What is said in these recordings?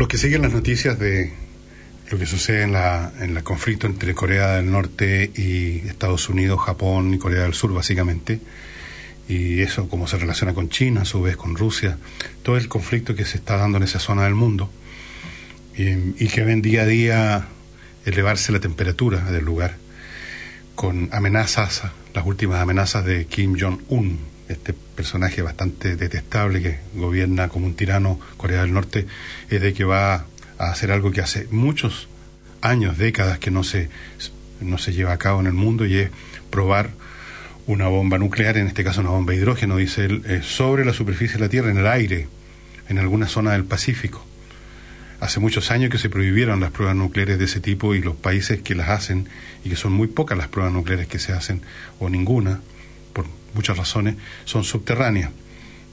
Los que siguen las noticias de lo que sucede en, la, en el conflicto entre Corea del Norte y Estados Unidos, Japón y Corea del Sur, básicamente, y eso cómo se relaciona con China, a su vez con Rusia, todo el conflicto que se está dando en esa zona del mundo. Y, que ven día a día elevarse la temperatura del lugar con amenazas, las últimas amenazas de Kim Jong-un, este personaje bastante detestable que gobierna como un tirano Corea del Norte, es de que va a hacer algo que hace muchos años, décadas que no se, no se lleva a cabo en el mundo y es probar una bomba nuclear, en este caso una bomba de hidrógeno, dice él, eh, sobre la superficie de la Tierra, en el aire, en alguna zona del Pacífico. Hace muchos años que se prohibieron las pruebas nucleares de ese tipo y los países que las hacen, y que son muy pocas las pruebas nucleares que se hacen, o ninguna, muchas razones, son subterráneas.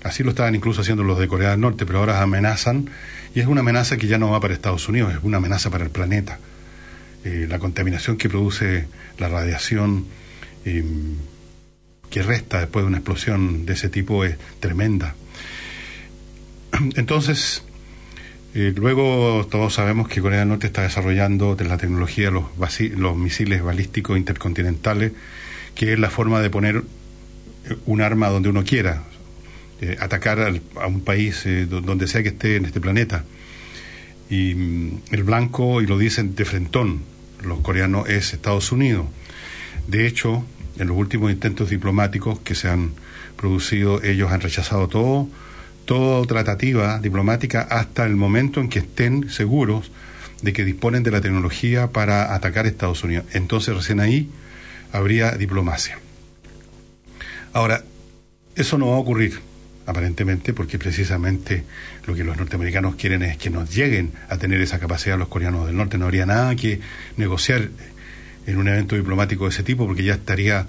Así lo estaban incluso haciendo los de Corea del Norte, pero ahora amenazan, y es una amenaza que ya no va para Estados Unidos, es una amenaza para el planeta. Eh, la contaminación que produce la radiación eh, que resta después de una explosión de ese tipo es tremenda. Entonces, eh, luego todos sabemos que Corea del Norte está desarrollando de la tecnología los, los misiles balísticos intercontinentales, que es la forma de poner un arma donde uno quiera, eh, atacar a un país donde sea que esté en este planeta. Y mm, el blanco, y lo dicen de frentón, los coreanos, es Estados Unidos. De hecho, en los últimos intentos diplomáticos que se han producido, ellos han rechazado todo, toda tratativa diplomática hasta el momento en que estén seguros de que disponen de la tecnología para atacar a Estados Unidos. Entonces recién ahí habría diplomacia. Ahora, eso no va a ocurrir, aparentemente, porque precisamente lo que los norteamericanos quieren es que nos lleguen a tener esa capacidad los coreanos del norte. No habría nada que negociar en un evento diplomático de ese tipo, porque ya estaría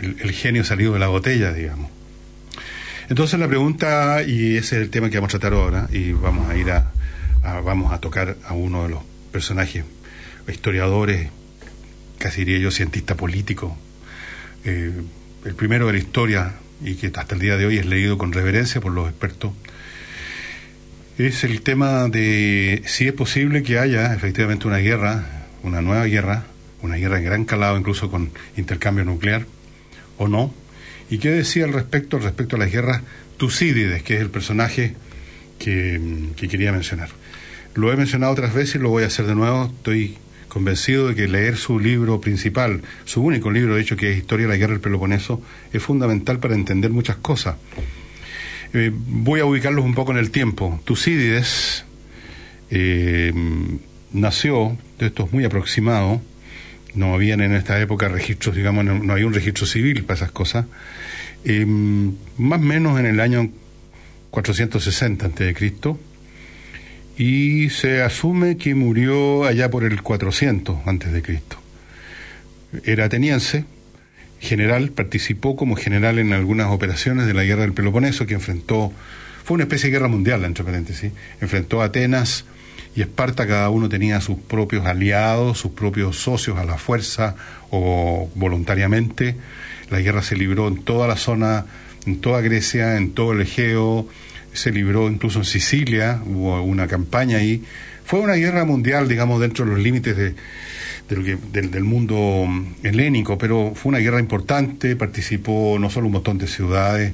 el, genio salido de la botella, digamos. Entonces la pregunta, y ese es el tema que vamos a tratar ahora, y vamos a ir a, vamos a tocar a uno de los personajes, historiadores, casi diría yo, cientista político, eh, el primero de la historia, y que hasta el día de hoy es leído con reverencia por los expertos, es el tema de si es posible que haya efectivamente una guerra una nueva guerra, una guerra en gran calado, incluso con intercambio nuclear, o no. ¿Y qué decía al respecto, respecto a las guerras Tucídides, que es el personaje que, que quería mencionar? Lo he mencionado otras veces y lo voy a hacer de nuevo. Estoy convencido de que leer su libro principal, su único libro, de hecho, que es Historia de la Guerra del Peloponeso, es fundamental para entender muchas cosas. Eh, voy a ubicarlos un poco en el tiempo. Tucídides eh, nació, esto es muy aproximado, no habían en esta época registros, digamos, no, no había un registro civil para esas cosas, em, más o menos en el año 460 a.C., y se asume que murió allá por el 400 antes de Cristo. Era ateniense, general, participó como general en algunas operaciones de la guerra del Peloponeso que enfrentó, fue una especie de guerra mundial, entre paréntesis, enfrentó a Atenas, y Esparta cada uno tenía sus propios aliados, sus propios socios a la fuerza o voluntariamente. La guerra se libró en toda la zona, en toda Grecia, en todo el Egeo, se libró incluso en Sicilia, hubo una campaña ahí. Fue una guerra mundial, digamos, dentro de los límites de, del, mundo helénico, pero fue una guerra importante, participó no solo un montón de ciudades,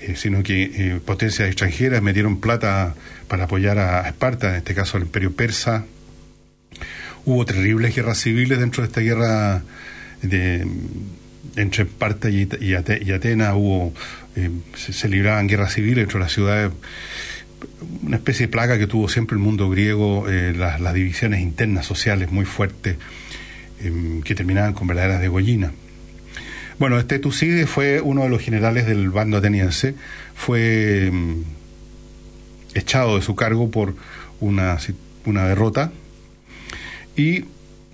eh, sino que eh, potencias extranjeras metieron plata para apoyar a Esparta, en este caso al imperio persa. Hubo terribles guerras civiles dentro de esta guerra de, entre Esparta y, y, Atenas, hubo, eh, se, libraban guerras civiles dentro de las ciudades, una especie de plaga que tuvo siempre el mundo griego, las, las, divisiones internas sociales muy fuertes, que terminaban con verdaderas degollinas. Bueno, este Tucídides fue uno de los generales del bando ateniense, fue mm, echado de su cargo por una, una derrota y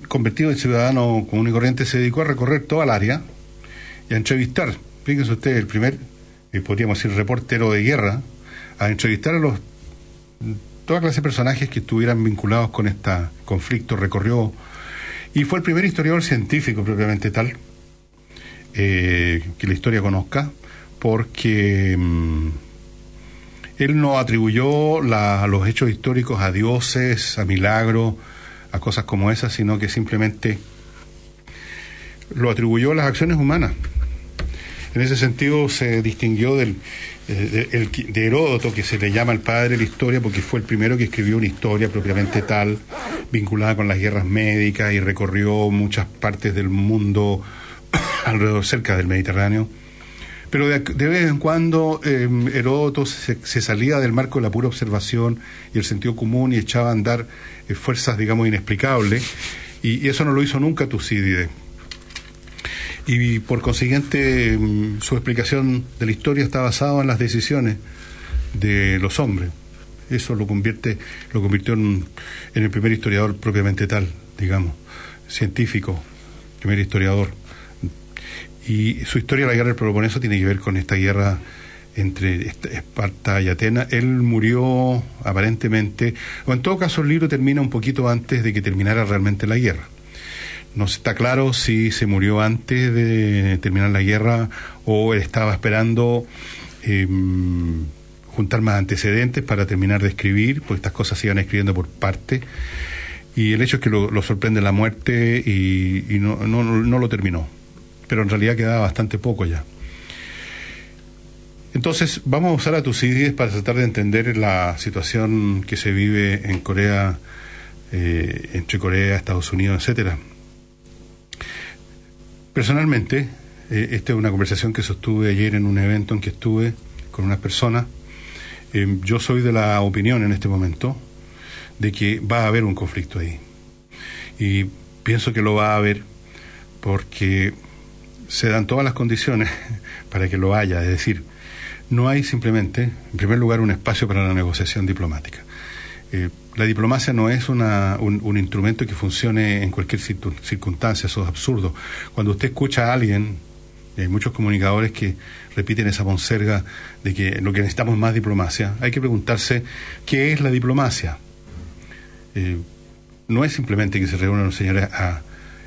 convertido en ciudadano común y corriente se dedicó a recorrer toda el área y a entrevistar, fíjense ustedes, el primer, eh, podríamos decir, reportero de guerra, a entrevistar a los toda clase de personajes que estuvieran vinculados con este conflicto, recorrió y fue el primer historiador científico propiamente tal eh, que la historia conozca, porque mm, él no atribuyó los hechos históricos a dioses, a milagros, a cosas como esas, sino que simplemente lo atribuyó a las acciones humanas. En ese sentido se distinguió del, eh, de, Heródoto, que se le llama el padre de la historia, porque fue el primero que escribió una historia propiamente tal, vinculada con las guerras médicas y recorrió muchas partes del mundo alrededor, cerca del Mediterráneo. Pero de, vez en cuando em, Heródoto se, salía del marco de la pura observación y el sentido común y echaba a andar eh, fuerzas, digamos, inexplicables, y, eso no lo hizo nunca Tucídides. Y por consiguiente, em, su explicación de la historia está basada en las decisiones de los hombres. Eso lo convierte, lo convirtió en, en el primer historiador propiamente tal, digamos, científico, primer historiador. Y su historia de la guerra del Peloponeso tiene que ver con esta guerra entre Esparta y Atenas. Él murió aparentemente, o en todo caso el libro termina un poquito antes de que terminara realmente la guerra. No está claro si se murió antes de terminar la guerra o él estaba esperando em, juntar más antecedentes para terminar de escribir, porque estas cosas se iban escribiendo por parte. Y el hecho es que lo, sorprende la muerte y, no, lo terminó pero en realidad quedaba bastante poco ya. Entonces, vamos a usar a Tucídides para tratar de entender la situación que se vive en Corea, eh, entre Corea, Estados Unidos, etcétera. Personalmente, eh, esta es una conversación que sostuve ayer en un evento en que estuve con unas personas. Eh, yo soy de la opinión en este momento de que va a haber un conflicto ahí. Y pienso que lo va a haber porque se dan todas las condiciones para que lo haya, es decir, no hay simplemente, en primer lugar, un espacio para la negociación diplomática. Eh, la diplomacia no es una, un, instrumento que funcione en cualquier circunstancia, eso es absurdo. Cuando usted escucha a alguien, hay muchos comunicadores que repiten esa monserga de que lo que necesitamos es más diplomacia, hay que preguntarse qué es la diplomacia. Eh, no es simplemente que se reúnan los señores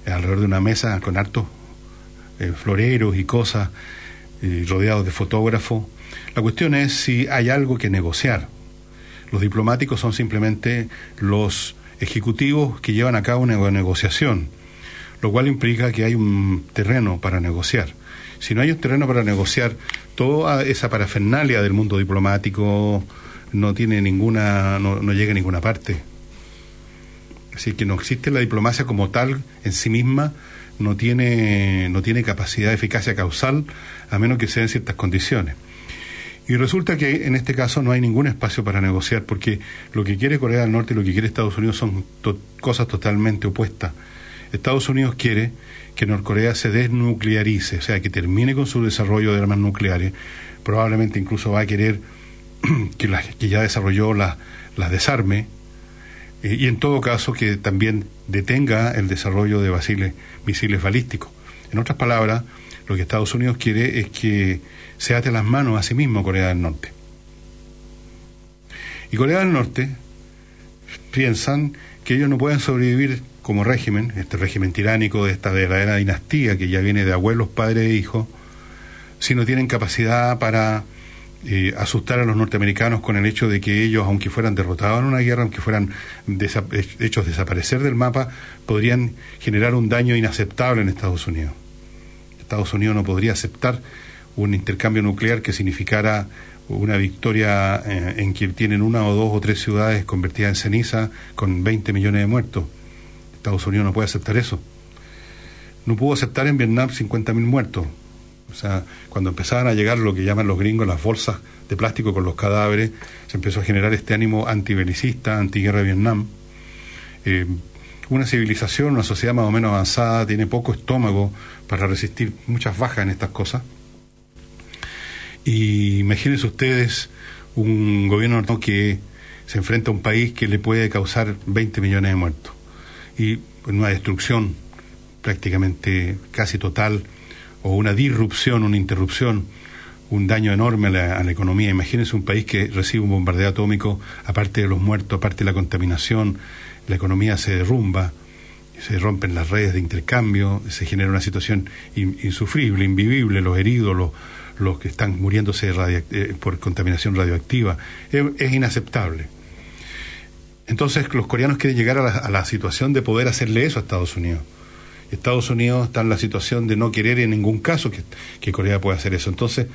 alrededor de una mesa con hartos eh, floreros y cosas, eh, rodeados de fotógrafos. La cuestión es si hay algo que negociar. Los diplomáticos son simplemente los ejecutivos que llevan a cabo una negociación, lo cual implica que hay un terreno para negociar. Si no hay un terreno para negociar, toda esa parafernalia del mundo diplomático no tiene ninguna, no, llega a ninguna parte. Así que no existe la diplomacia como tal en sí misma, no tiene, no tiene capacidad de eficacia causal a menos que sea en ciertas condiciones. Y resulta que en este caso no hay ningún espacio para negociar porque lo que quiere Corea del Norte y lo que quiere Estados Unidos son cosas totalmente opuestas. Estados Unidos quiere que Norcorea se desnuclearice, o sea, que termine con su desarrollo de armas nucleares. Probablemente incluso va a querer que, las que ya desarrolló las la desarme eh, y en todo caso que también detenga el desarrollo de basiles, misiles balísticos. En otras palabras, lo que Estados Unidos quiere es que se ate las manos a sí mismo Corea del Norte. Y Corea del Norte piensan que ellos no pueden sobrevivir como régimen, este régimen tiránico de esta verdadera dinastía que ya viene de abuelos, padres e hijos, si no tienen capacidad para eh, asustar a los norteamericanos con el hecho de que ellos, aunque fueran derrotados en una guerra, aunque fueran hechos desaparecer del mapa, podrían generar un daño inaceptable en Estados Unidos. Estados Unidos no podría aceptar un intercambio nuclear que significara una victoria eh, en que tienen una o dos o tres ciudades convertidas en ceniza con 20 millones de muertos. Estados Unidos no puede aceptar eso. No pudo aceptar en Vietnam 50.000 muertos. O sea, cuando empezaban a llegar lo que llaman los gringos las bolsas de plástico con los cadáveres, se empezó a generar este ánimo antibelicista, antiguerra de Vietnam. Eh, una civilización, una sociedad más o menos avanzada, tiene poco estómago para resistir muchas bajas en estas cosas. Y imagínense ustedes un gobierno que se enfrenta a un país que le puede causar 20 millones de muertos y una destrucción prácticamente casi total o una disrupción, una interrupción, un daño enorme a la, a la, economía. Imagínense un país que recibe un bombardeo atómico, aparte de los muertos, aparte de la contaminación, la economía se derrumba, se rompen las redes de intercambio, se genera una situación insufrible, invivible, los heridos, los, los que están muriéndose eh, por contaminación radioactiva. Es, inaceptable. Entonces los coreanos quieren llegar a la, a la, situación de poder hacerle eso a Estados Unidos. Estados Unidos está en la situación de no querer en ningún caso que, que Corea pueda hacer eso. Entonces,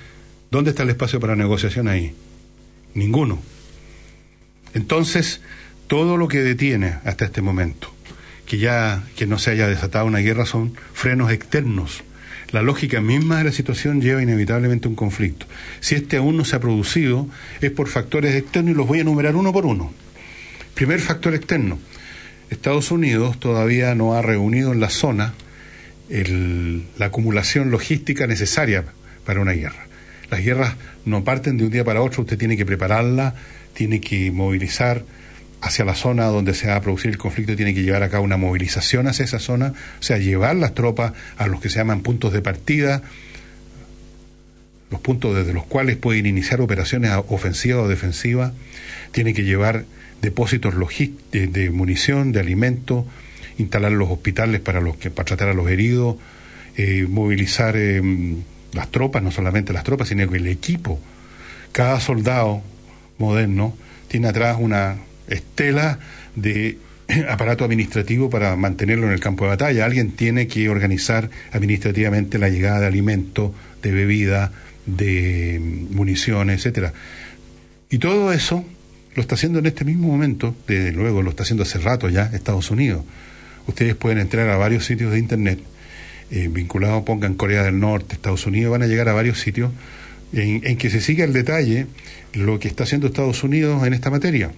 ¿dónde está el espacio para negociación ahí? Ninguno. Entonces, todo lo que detiene hasta este momento, que ya que no se haya desatado una guerra, son frenos externos. La lógica misma de la situación lleva inevitablemente un conflicto. Si este aún no se ha producido, es por factores externos y los voy a enumerar uno por uno. Primer factor externo. Estados Unidos todavía no ha reunido en la zona la acumulación logística necesaria para una guerra. Las guerras no parten de un día para otro, usted tiene que prepararla, tiene que movilizar hacia la zona donde se va a producir el conflicto, tiene que llevar a cabo una movilización hacia esa zona, o sea, llevar las tropas a los que se llaman puntos de partida, los puntos desde los cuales pueden iniciar operaciones ofensivas o defensivas, tiene que llevar depósitos de, de munición, de alimentos, instalar los hospitales para los que para tratar a los heridos, eh, movilizar eh, las tropas, no solamente las tropas, sino el equipo. Cada soldado moderno tiene atrás una estela de aparato administrativo para mantenerlo en el campo de batalla. Alguien tiene que organizar administrativamente la llegada de alimentos, de bebida, de municiones, etcétera. Y todo eso lo está haciendo en este mismo momento, desde luego lo está haciendo hace rato ya Estados Unidos. Ustedes pueden entrar a varios sitios de internet eh, vinculados, pongan Corea del Norte, Estados Unidos, van a llegar a varios sitios en, en que se siga el detalle lo que está haciendo Estados Unidos en esta materia.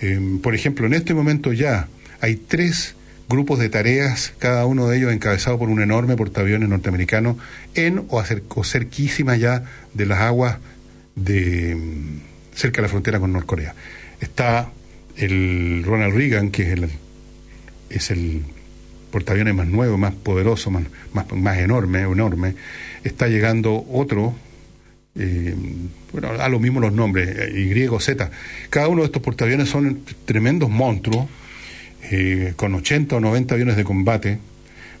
Eh, por ejemplo, en este momento ya hay tres grupos de tareas, cada uno de ellos encabezado por un enorme portaaviones norteamericano en o, o cerquísima ya de las aguas de cerca de la frontera con Norcorea. Está el Ronald Reagan, que es el, es el portaaviones más nuevo, más poderoso, más, más, más enorme, enorme. Está llegando otro, eh, bueno, a lo mismo los nombres, Y, Z. Cada uno de estos portaaviones son tremendos monstruos, eh, con 80 o 90 aviones de combate,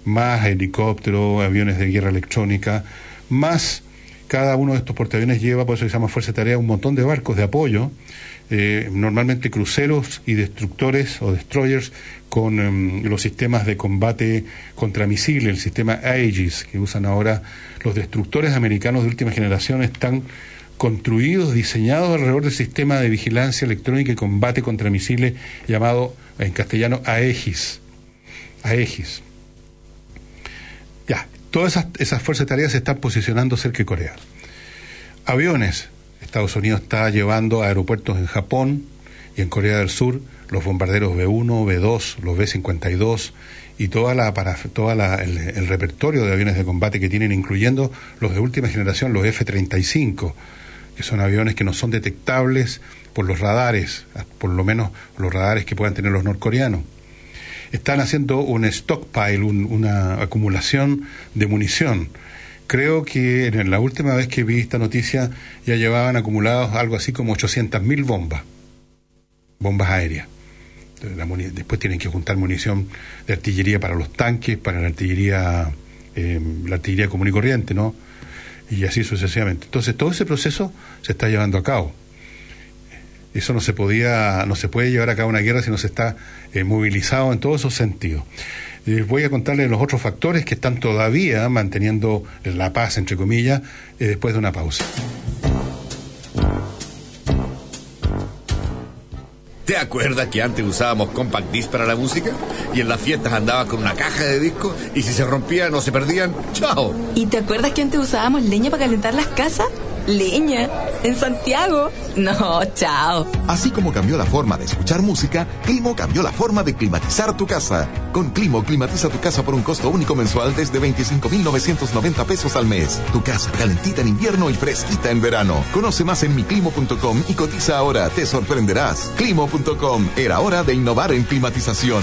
más helicópteros, aviones de guerra electrónica, más cada uno de estos portaaviones lleva, por eso se llama Fuerza de Tarea, un montón de barcos de apoyo, eh, normalmente cruceros y destructores o destroyers con um, los sistemas de combate contra misiles, el sistema Aegis que usan ahora los destructores americanos de última generación, están construidos, diseñados alrededor del sistema de vigilancia electrónica y combate contra misiles llamado en castellano Aegis. Aegis. Ya, Todas esas, esas fuerzas de tareas se están posicionando cerca de Corea. Aviones. Estados Unidos está llevando a aeropuertos en Japón y en Corea del Sur los bombarderos B-1, B-2, los B-52 y toda la, para, toda la, el, repertorio de aviones de combate que tienen, incluyendo los de última generación, los F-35, que son aviones que no son detectables por los radares, por lo menos los radares que puedan tener los norcoreanos están haciendo un stockpile, un, una acumulación de munición. Creo que en la última vez que vi esta noticia ya llevaban acumulados algo así como 800.000 bombas, bombas aéreas. Después tienen que juntar munición de artillería para los tanques, para la artillería, eh, la artillería común y corriente, ¿no? Y así sucesivamente. Entonces todo ese proceso se está llevando a cabo eso no se podía, no se puede llevar a cabo una guerra si no se está eh, movilizado en todos esos sentidos. Les voy a contarles los otros factores que están todavía manteniendo la paz, entre comillas, eh, después de una pausa. ¿Te acuerdas que antes usábamos compact disc para la música? Y en las fiestas andaba con una caja de discos y si se rompían o se perdían, ¡chao! ¿Y te acuerdas que antes usábamos leña para calentar las casas? ¡Leña! ¿En Santiago? No, chao. Así como cambió la forma de escuchar música, Climo cambió la forma de climatizar tu casa. Con Climo, climatiza tu casa por un costo único mensual desde 25,990 pesos al mes. Tu casa calentita en invierno y fresquita en verano. Conoce más en miclimo.com y cotiza ahora. Te sorprenderás. Climo.com. Era hora de innovar en climatización.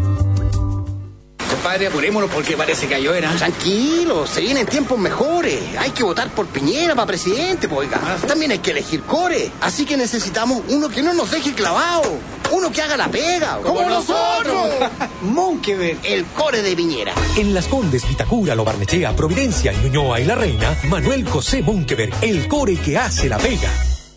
Compadre, apurémonos porque parece que yo era. Tranquilo, se vienen tiempos mejores. Hay que votar por Piñera para presidente, pues, oiga. También hay que elegir core. Así que necesitamos uno que no nos deje clavado. Uno que haga la pega. ¡Como, nosotros! Monkever. El core de Piñera. En Las Condes, Vitacura, Lo Barnechea, Providencia, Ñuñoa y La Reina, Manuel José Munkeberg, el core que hace la pega.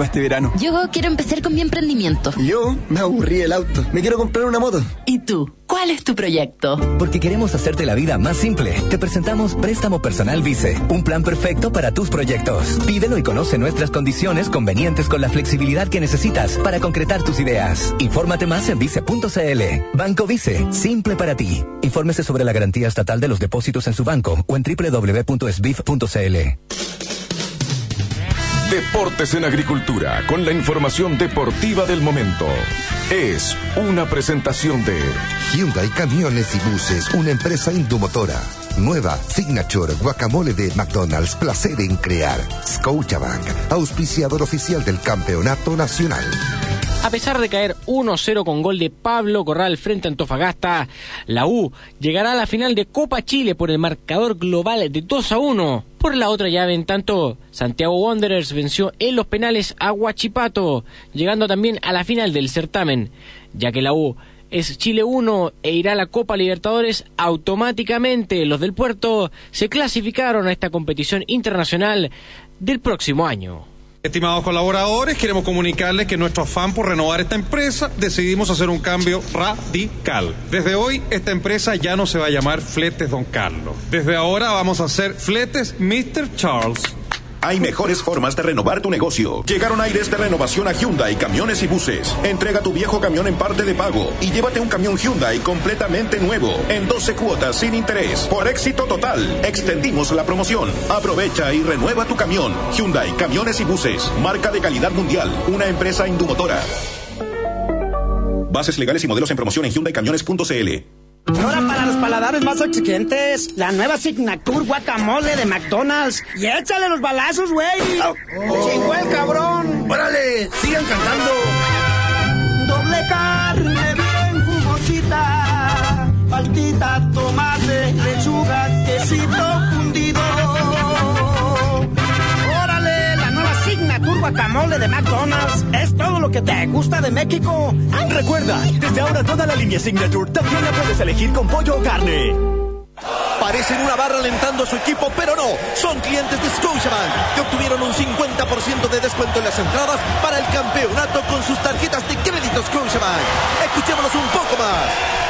para este verano. Yo quiero empezar con mi emprendimiento. Yo me aburrí el auto. Me quiero comprar una moto. ¿Y tú? ¿Cuál es tu proyecto? Porque queremos hacerte la vida más simple. Te presentamos Préstamo Personal Vice, un plan perfecto para tus proyectos. Pídelo y conoce nuestras condiciones convenientes con la flexibilidad que necesitas para concretar tus ideas. Infórmate más en vice.cl. Banco Vice, simple para ti. Infórmese sobre la garantía estatal de los depósitos en su banco o en www.sbif.cl. Deportes en Agricultura, con la información deportiva del momento. Es una presentación de Hyundai Camiones y Buses, una empresa indomotora. Nueva Signature Guacamole de McDonald's, placer en crear. Scotiabank, auspiciador oficial del Campeonato Nacional. A pesar de caer 1-0 con gol de Pablo Corral frente a Antofagasta, la U llegará a la final de Copa Chile por el marcador global de 2 a 1. Por la otra llave, en tanto, Santiago Wanderers venció en los penales a Huachipato, llegando también a la final del certamen, ya que la U es Chile 1 e irá a la Copa Libertadores automáticamente. Los del puerto se clasificaron a esta competición internacional del próximo año. Estimados colaboradores, queremos comunicarles que nuestro afán por renovar esta empresa decidimos hacer un cambio radical. Desde hoy, esta empresa ya no se va a llamar Fletes Don Carlos. Desde ahora vamos a hacer Fletes Mr. Charles. Hay mejores formas de renovar tu negocio. Llegaron aires de renovación a Hyundai, camiones y buses. Entrega tu viejo camión en parte de pago y llévate un camión Hyundai completamente nuevo, en 12 cuotas sin interés. Por éxito total, extendimos la promoción. Aprovecha y renueva tu camión. Hyundai, camiones y buses. Marca de calidad mundial. Una empresa indumotora. Bases legales y modelos en promoción en hyundaicamiones.cl. Ahora para los paladares más exigentes, la nueva Signature Guacamole de McDonald's. Y échale los balazos, güey. ¡Chingó el cabrón! ¡Órale! ¡Sigan cantando! Doble carne bien jugosita, paltita, tomate, lechuga, quesito Guacamole de McDonald's. Es todo lo que te gusta de México. Recuerda, desde ahora toda la línea Signature también la puedes elegir con pollo o carne. Parecen una barra alentando a su equipo, pero no. Son clientes de Scotiabank que obtuvieron un 50% de descuento en las entradas para el campeonato con sus tarjetas de crédito Scotiabank. Escuchémonos un poco más.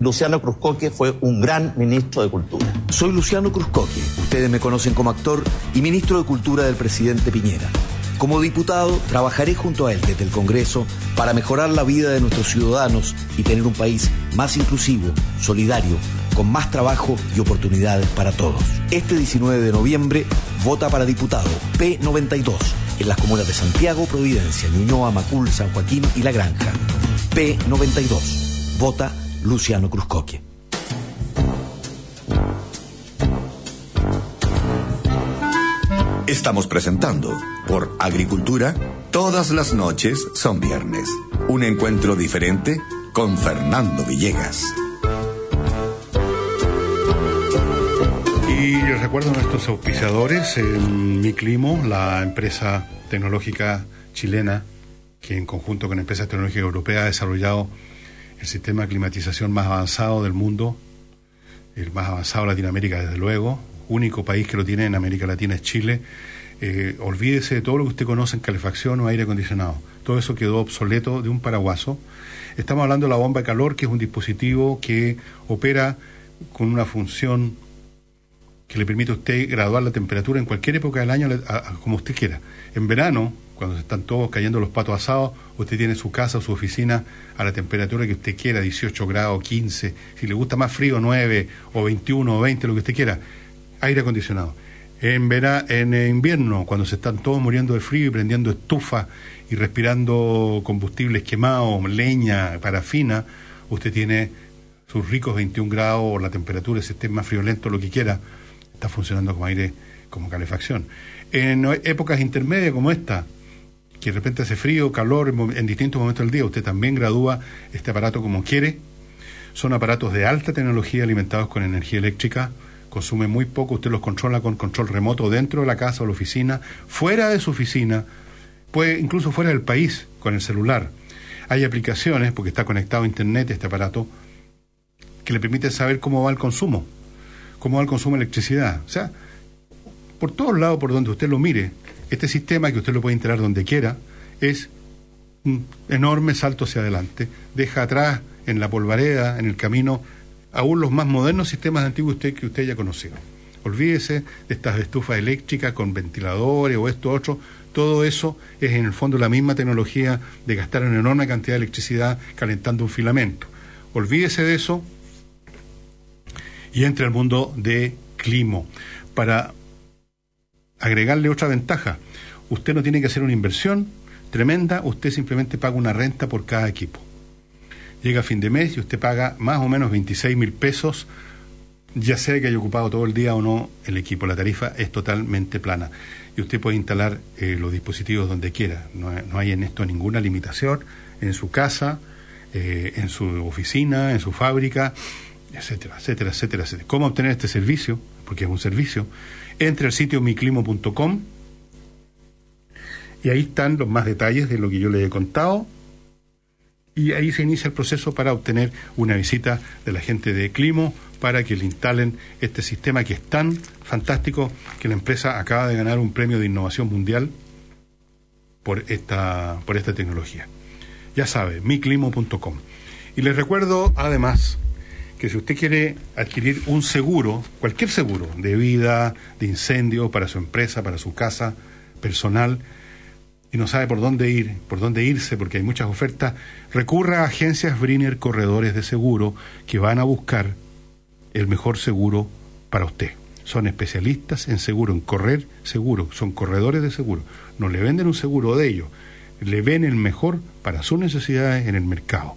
Luciano Cruzcoque fue un gran ministro de Cultura. Soy Luciano Cruzcoque, ustedes me conocen como actor y ministro de Cultura del presidente Piñera. Como diputado, trabajaré junto a él desde el Congreso para mejorar la vida de nuestros ciudadanos y tener un país más inclusivo, solidario, con más trabajo y oportunidades para todos. Este 19 de noviembre, vota para diputado P92 en las comunas de Santiago, Providencia, Ñuñoa, Macul, San Joaquín y La Granja. P92. Vota Luciano Cruzcoque. Estamos presentando por Agricultura, todas las noches son viernes. Un encuentro diferente con Fernando Villegas. Y les recuerdo a nuestros auspiciadores, en Miclimo, la empresa tecnológica chilena, que en conjunto con empresas tecnológicas europeas ha desarrollado el sistema de climatización más avanzado del mundo, el más avanzado de Latinoamérica desde luego, único país que lo tiene en América Latina es Chile. Eh, olvídese de todo lo que usted conoce en calefacción o aire acondicionado. Todo eso quedó obsoleto de un paraguaso. Estamos hablando de la bomba de calor, que es un dispositivo que opera con una función que le permite a usted graduar la temperatura en cualquier época del año como usted quiera. En verano, cuando están todos cayendo los patos asados, usted tiene su casa o su oficina a la temperatura que usted quiera, 18 grados, 15, si le gusta más frío, 9 o 21 o 20, lo que usted quiera aire acondicionado. En, vera, en invierno, cuando se están todos muriendo de frío y prendiendo estufa y respirando combustibles quemados, leña, parafina, usted tiene sus ricos 21 grados o la temperatura, el sistema friolento, lo que quiera, está funcionando como aire, como calefacción. En épocas intermedias como esta, que de repente hace frío, calor en distintos momentos del día, usted también gradúa este aparato como quiere. Son aparatos de alta tecnología alimentados con energía eléctrica, consume muy poco, usted los controla con control remoto dentro de la casa o la oficina, fuera de su oficina, puede incluso fuera del país con el celular. Hay aplicaciones, porque está conectado a internet este aparato, que le permite saber cómo va el consumo, cómo va el consumo de electricidad. O sea, por todos lados por donde usted lo mire, este sistema que usted lo puede instalar donde quiera, es un enorme salto hacia adelante. Deja atrás en la polvareda, en el camino, aún los más modernos sistemas de antiguo usted, que usted haya conocido. Olvídese de estas estufas eléctricas con ventiladores o esto otro. Todo eso es en el fondo la misma tecnología de gastar una enorme cantidad de electricidad calentando un filamento. Olvídese de eso y entre al mundo de Climo. Para agregarle otra ventaja, usted no tiene que hacer una inversión tremenda, usted simplemente paga una renta por cada equipo llega a fin de mes y usted paga más o menos 26 mil pesos, ya sea que haya ocupado todo el día o no el equipo. La tarifa es totalmente plana y usted puede instalar eh, los dispositivos donde quiera. No, hay en esto ninguna limitación en su casa, eh, en su oficina, en su fábrica, etcétera, etcétera, etcétera, etcétera. ¿Cómo obtener este servicio? Porque es un servicio. Entre al sitio miclimo.com y ahí están los más detalles de lo que yo le he contado y ahí se inicia el proceso para obtener una visita de la gente de Climo para que le instalen este sistema que es tan fantástico que la empresa acaba de ganar un premio de innovación mundial por esta, por esta tecnología. Ya sabe, miclimo.com. Y les recuerdo además que si usted quiere adquirir un seguro, cualquier seguro, de vida, de incendio, para su empresa, para su casa, personal, y no sabe por dónde ir, por dónde irse, porque hay muchas ofertas, recurra a agencias Briner Corredores de Seguro que van a buscar el mejor seguro para usted. Son especialistas en seguro, en correr seguro, son corredores de seguro. No le venden un seguro de ellos, le ven el mejor para sus necesidades en el mercado.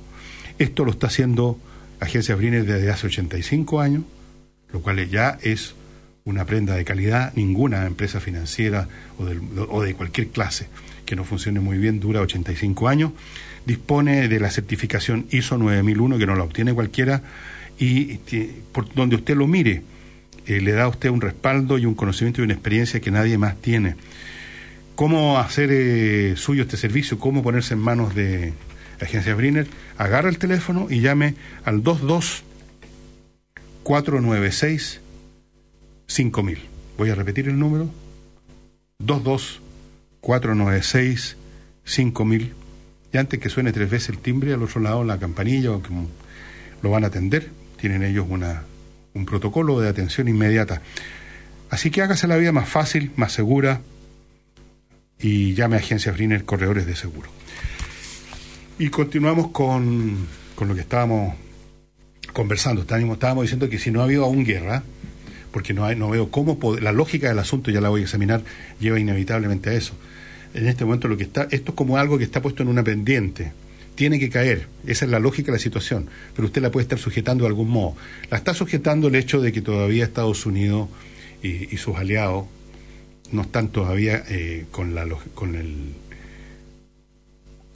Esto lo está haciendo Agencias Briner desde hace 85 años, lo cual ya es una prenda de calidad, ninguna empresa financiera o, o de cualquier clase que no funcione muy bien, dura 85 años, dispone de la certificación ISO 9001, que no la obtiene cualquiera, y por donde usted lo mire, eh, le da a usted un respaldo y un conocimiento y una experiencia que nadie más tiene. ¿Cómo hacer eh, suyo este servicio? ¿Cómo ponerse en manos de Agencia Briner? Agarra el teléfono y llame al 22 496 5000. Voy a repetir el número. 22 496 5000 y antes que suene tres veces el timbre al otro lado la campanilla o que lo van a atender tienen ellos una, un protocolo de atención inmediata así que hágase la vida más fácil más segura y llame a Agencia Briner Corredores de Seguro. Y continuamos con, con lo que estábamos conversando. Estábamos, estábamos diciendo que si no ha habido aún guerra, porque no, hay, no veo cómo la lógica del asunto, ya la voy a examinar, lleva inevitablemente a eso. En este momento lo que está, esto es como algo que está puesto en una pendiente. Tiene que caer, esa es la lógica de la situación, pero usted la puede estar sujetando de algún modo. La está sujetando el hecho de que todavía Estados Unidos y, sus aliados no están todavía eh, con, la, con el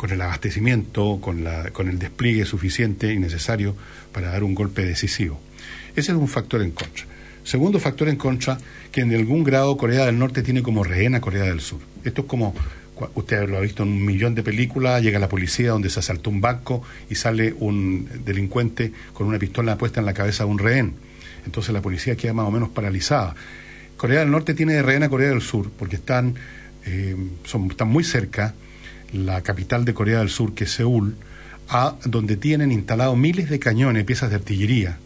con el abastecimiento, con, la, con el despliegue suficiente y necesario para dar un golpe decisivo. Ese es un factor en contra. Segundo factor en contra, que en algún grado Corea del Norte tiene como rehén a Corea del Sur. Esto es como, usted lo ha visto en un millón de películas, llega la policía donde se asaltó un banco y sale un delincuente con una pistola puesta en la cabeza de un rehén. Entonces la policía queda más o menos paralizada. Corea del Norte tiene de rehén a Corea del Sur porque están, eh, son, están muy cerca la capital de Corea del Sur, que es Seúl, a donde tienen instalados miles de cañones, piezas de artillería,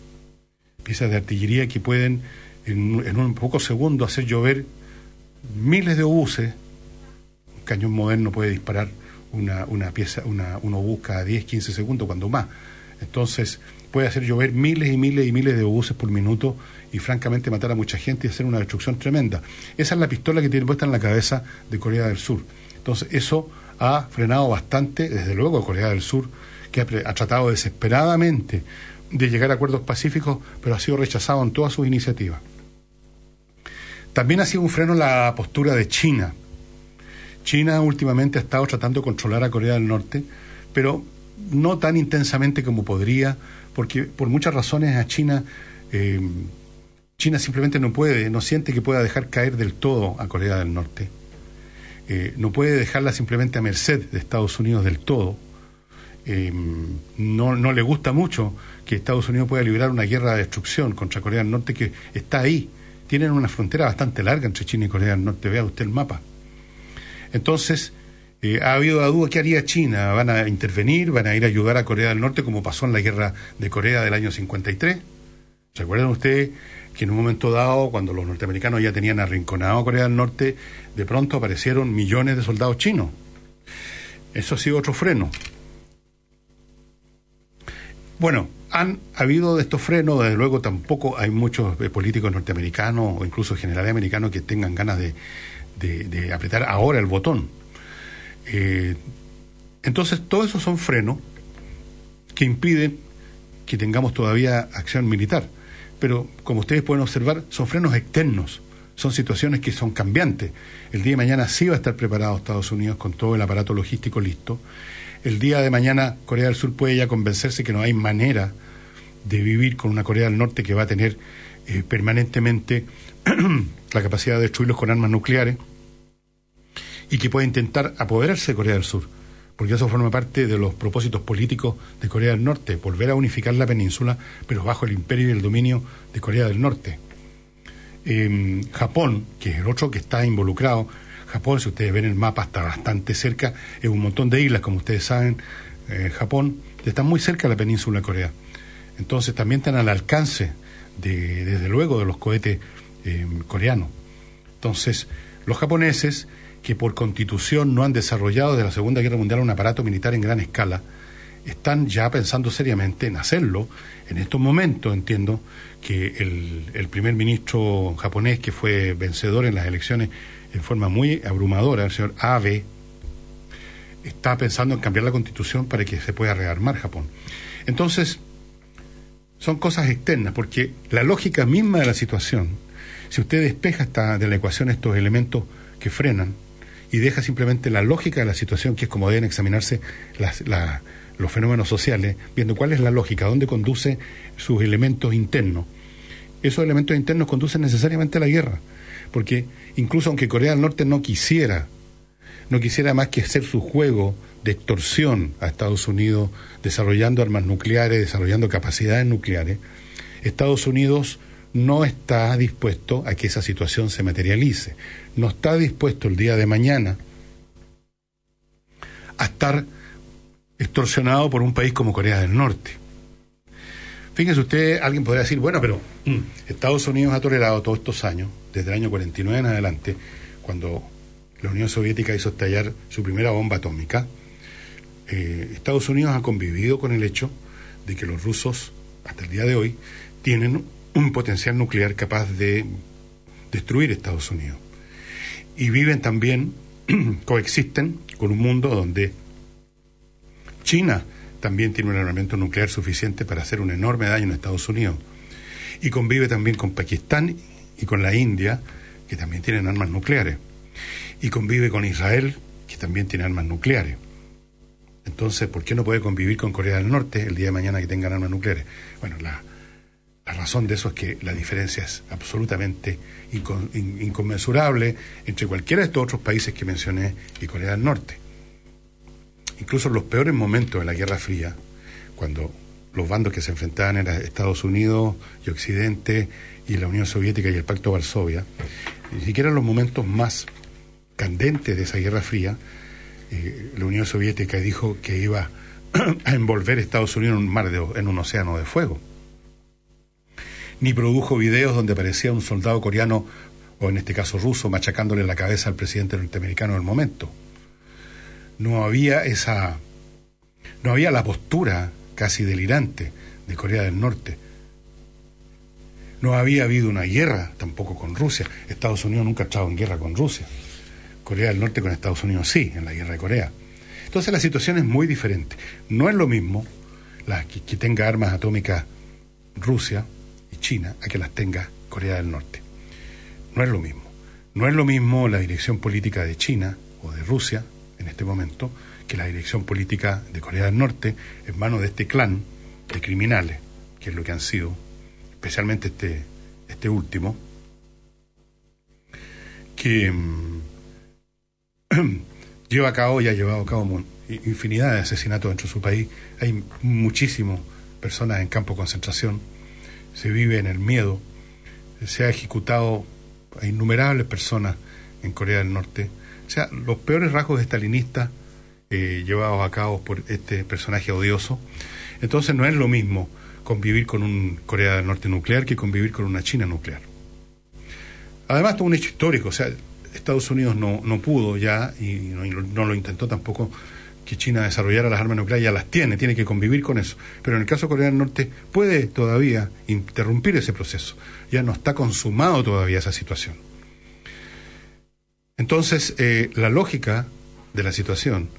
piezas de artillería que pueden en, un poco segundo hacer llover miles de obuses. Un cañón moderno puede disparar una, una pieza, una, un obús cada 10, 15 segundos, cuando más. Entonces puede hacer llover miles y miles y miles de obuses por minuto y francamente matar a mucha gente y hacer una destrucción tremenda. Esa es la pistola que tiene puesta en la cabeza de Corea del Sur. Entonces eso ha frenado bastante, desde luego, Corea del Sur, que ha tratado desesperadamente de llegar a acuerdos pacíficos, pero ha sido rechazado en todas sus iniciativas. También ha sido un freno la postura de China. China últimamente ha estado tratando de controlar a Corea del Norte, pero no tan intensamente como podría, porque por muchas razones a China, eh, China simplemente no puede, no siente que pueda dejar caer del todo a Corea del Norte. Eh, no puede dejarla simplemente a merced de Estados Unidos del todo. Eh, no, no le gusta mucho que Estados Unidos pueda librar una guerra de destrucción contra Corea del Norte que está ahí. Tienen una frontera bastante larga entre China y Corea del Norte. Vea usted el mapa. Entonces, eh, ha habido la duda, ¿qué haría China? ¿Van a intervenir? ¿Van a ir a ayudar a Corea del Norte como pasó en la guerra de Corea del año 53? ¿Recuerdan ustedes que en un momento dado, cuando los norteamericanos ya tenían arrinconado a Corea del Norte, de pronto aparecieron millones de soldados chinos? Eso ha sido otro freno. Bueno, han habido de estos frenos, desde luego tampoco hay muchos eh, políticos norteamericanos o incluso generales americanos que tengan ganas de, apretar ahora el botón. Eh, entonces, todos esos son frenos que impiden que tengamos todavía acción militar. Pero, como ustedes pueden observar, son frenos externos, son situaciones que son cambiantes. El día de mañana sí va a estar preparado Estados Unidos con todo el aparato logístico listo. El día de mañana Corea del Sur puede ya convencerse que no hay manera de vivir con una Corea del Norte que va a tener eh, permanentemente la capacidad de destruirlos con armas nucleares y que puede intentar apoderarse de Corea del Sur, porque eso forma parte de los propósitos políticos de Corea del Norte, volver a unificar la península, pero bajo el imperio y el dominio de Corea del Norte. Eh, Japón, que es el otro que está involucrado, Japón, si ustedes ven el mapa, está bastante cerca, es un montón de islas, como ustedes saben, eh, Japón está muy cerca de la península de Corea. Entonces también están al alcance, de, desde luego, de los cohetes eh, coreanos. Entonces, los japoneses, que por constitución no han desarrollado desde la Segunda Guerra Mundial un aparato militar en gran escala, están ya pensando seriamente en hacerlo. En estos momentos entiendo que el, primer ministro japonés, que fue vencedor en las elecciones en forma muy abrumadora, el señor Abe, está pensando en cambiar la constitución para que se pueda rearmar Japón. Entonces, son cosas externas, porque la lógica misma de la situación, si usted despeja esta, de la ecuación estos elementos que frenan y deja simplemente la lógica de la situación, que es como deben examinarse los fenómenos sociales, viendo cuál es la lógica, dónde conduce sus elementos internos, esos elementos internos conducen necesariamente a la guerra, porque incluso aunque Corea del Norte no quisiera, no quisiera más que hacer su juego de extorsión a Estados Unidos, desarrollando armas nucleares, desarrollando capacidades nucleares, Estados Unidos no está dispuesto a que esa situación se materialice. No está dispuesto el día de mañana a estar extorsionado por un país como Corea del Norte. Fíjense usted, alguien podría decir, bueno, pero mm, Estados Unidos ha tolerado todos estos años, desde el año 49 en adelante, cuando la Unión Soviética hizo estallar su primera bomba atómica, eh, Estados Unidos ha convivido con el hecho de que los rusos, hasta el día de hoy, tienen un potencial nuclear capaz de destruir Estados Unidos. Y viven también, coexisten con un mundo donde China también tiene un armamento nuclear suficiente para hacer un enorme daño en Estados Unidos. Y convive también con Pakistán y con la India, que también tienen armas nucleares. Y convive con Israel, que también tiene armas nucleares. Entonces, ¿por qué no puede convivir con Corea del Norte el día de mañana que tengan armas nucleares? Bueno, la, la razón de eso es que la diferencia es absolutamente inconmensurable entre cualquiera de estos otros países que mencioné y Corea del Norte. Incluso en los peores momentos de la Guerra Fría, cuando los bandos que se enfrentaban eran Estados Unidos y Occidente y la Unión Soviética y el Pacto de Varsovia, ni siquiera en los momentos más candentes de esa Guerra Fría, eh, la Unión Soviética dijo que iba a envolver a Estados Unidos en un mar de, en un océano de fuego ni produjo videos donde aparecía un soldado coreano, o en este caso ruso, machacándole la cabeza al presidente norteamericano del momento. No había esa. No había la postura casi delirante de Corea del Norte. No había habido una guerra tampoco con Rusia. Estados Unidos nunca ha estado en guerra con Rusia. Corea del Norte con Estados Unidos sí, en la guerra de Corea. Entonces la situación es muy diferente. No es lo mismo la, que tenga armas atómicas Rusia China a que las tenga Corea del Norte. No es lo mismo. No es lo mismo la dirección política de China o de Rusia en este momento que la dirección política de Corea del Norte en manos de este clan de criminales, que es lo que han sido, especialmente este, este último, que mm, lleva a cabo y ha llevado a cabo infinidad de asesinatos dentro de su país. Hay muchísimas personas en campo de concentración se vive en el miedo, se ha ejecutado a innumerables personas en Corea del Norte. O sea, los peores rasgos estalinistas eh, llevados a cabo por este personaje odioso. Entonces no es lo mismo convivir con un Corea del Norte nuclear que convivir con una China nuclear. Además, todo un hecho histórico, o sea, Estados Unidos no, no pudo ya, y no lo intentó tampoco, que China desarrollara las armas nucleares, ya las tiene, tiene que convivir con eso. Pero en el caso de Corea del Norte puede todavía interrumpir ese proceso. Ya no está consumado todavía esa situación. Entonces, eh, la lógica de la situación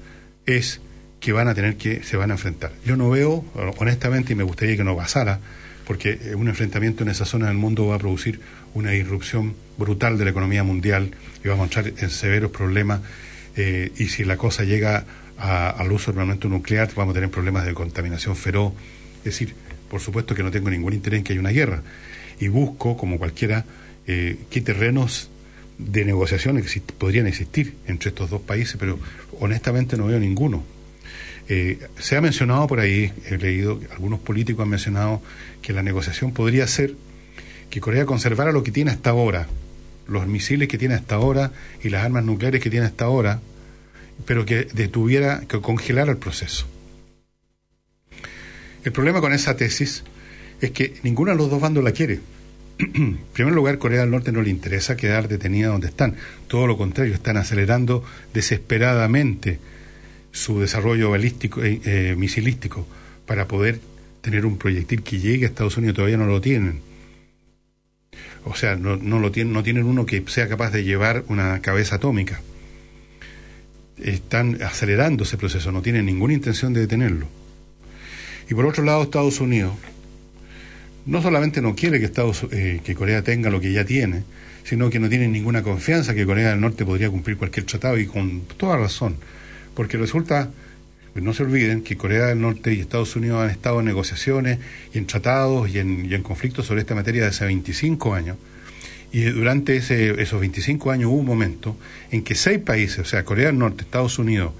es que van a tener que, se van a enfrentar. Yo no veo, honestamente, y me gustaría que no pasara, porque eh, un enfrentamiento en esa zona del mundo va a producir una irrupción brutal de la economía mundial y va a mostrar en severos problemas. Eh, y si la cosa llega al uso del armamento nuclear, vamos a tener problemas de contaminación feroz. Es decir, por supuesto que no tengo ningún interés en que haya una guerra. Y busco, como cualquiera, eh, qué terrenos de negociación podrían existir entre estos dos países, pero honestamente no veo ninguno. Eh, se ha mencionado por ahí, he leído, algunos políticos han mencionado que la negociación podría ser que Corea conservara lo que tiene hasta ahora, los misiles que tiene hasta ahora y las armas nucleares que tiene hasta ahora, pero que detuviera, que congelara el proceso. El problema con esa tesis es que ninguno de los dos bandos la quiere. en primer lugar, Corea del Norte no le interesa quedar detenida donde están. Todo lo contrario, están acelerando desesperadamente su desarrollo balístico, eh, eh, misilístico para poder tener un proyectil que llegue a Estados Unidos. Todavía no lo tienen. O sea, no, no, lo tienen, no tienen uno que sea capaz de llevar una cabeza atómica están acelerando ese proceso, no tienen ninguna intención de detenerlo. Y por otro lado, Estados Unidos no solamente no quiere que, Estados, eh, que Corea tenga lo que ya tiene, sino que no tiene ninguna confianza que Corea del Norte podría cumplir cualquier tratado y con toda razón, porque resulta, no se olviden que Corea del Norte y Estados Unidos han estado en negociaciones y en tratados y en, y en conflictos sobre esta materia desde hace 25 años y durante ese, esos 25 años hubo un momento en que seis países, o sea, Corea del Norte, Estados Unidos,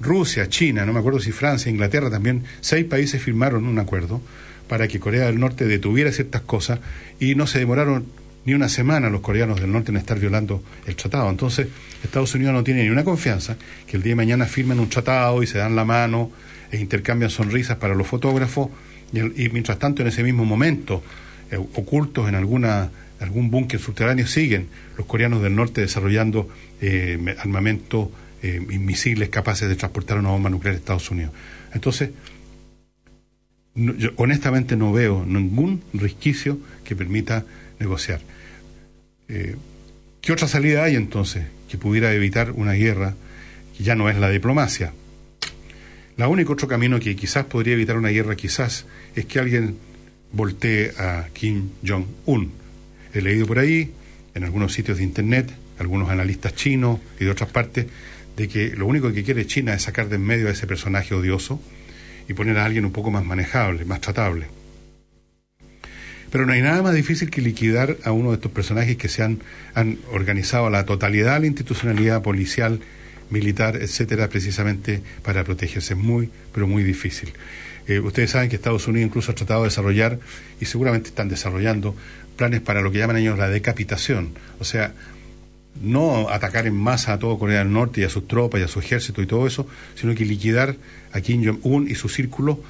Rusia, China, no me acuerdo si Francia, Inglaterra también, seis países firmaron un acuerdo para que Corea del Norte detuviera ciertas cosas y no se demoraron ni una semana los coreanos del norte en estar violando el tratado. Entonces, Estados Unidos no tiene ni una confianza que el día de mañana firmen un tratado y se dan la mano e intercambian sonrisas para los fotógrafos y, mientras tanto en ese mismo momento, eh, ocultos en alguna algún búnker subterráneo, siguen los coreanos del norte desarrollando eh, armamento eh, misiles capaces de transportar una bomba nuclear a Estados Unidos. Entonces, honestamente no veo ningún resquicio que permita negociar. Eh, ¿Qué otra salida hay entonces que pudiera evitar una guerra que ya no es la diplomacia? La único otro camino que quizás podría evitar una guerra, quizás, es que alguien voltee a Kim Jong-un. He leído por ahí, en algunos sitios de Internet, algunos analistas chinos y de otras partes, de que lo único que quiere China es sacar de en medio a ese personaje odioso y poner a alguien un poco más manejable, más tratable. Pero no hay nada más difícil que liquidar a uno de estos personajes que se han, han organizado la totalidad la institucionalidad policial, militar, etcétera, precisamente para protegerse. Es muy, pero muy difícil. Eh, ustedes saben que Estados Unidos incluso ha tratado de desarrollar, y seguramente están desarrollando, planes para lo que llaman ellos la decapitación. O sea, no atacar en masa a todo Corea del Norte y a sus tropas y a su ejército y todo eso, sino que liquidar a Kim Jong-un y su círculo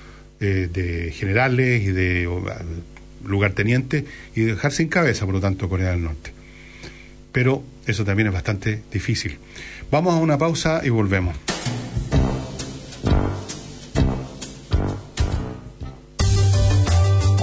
eh, de generales y de lugartenientes y dejar sin cabeza, por lo tanto, Corea del Norte. Pero eso también es bastante difícil. Vamos a una pausa y volvemos.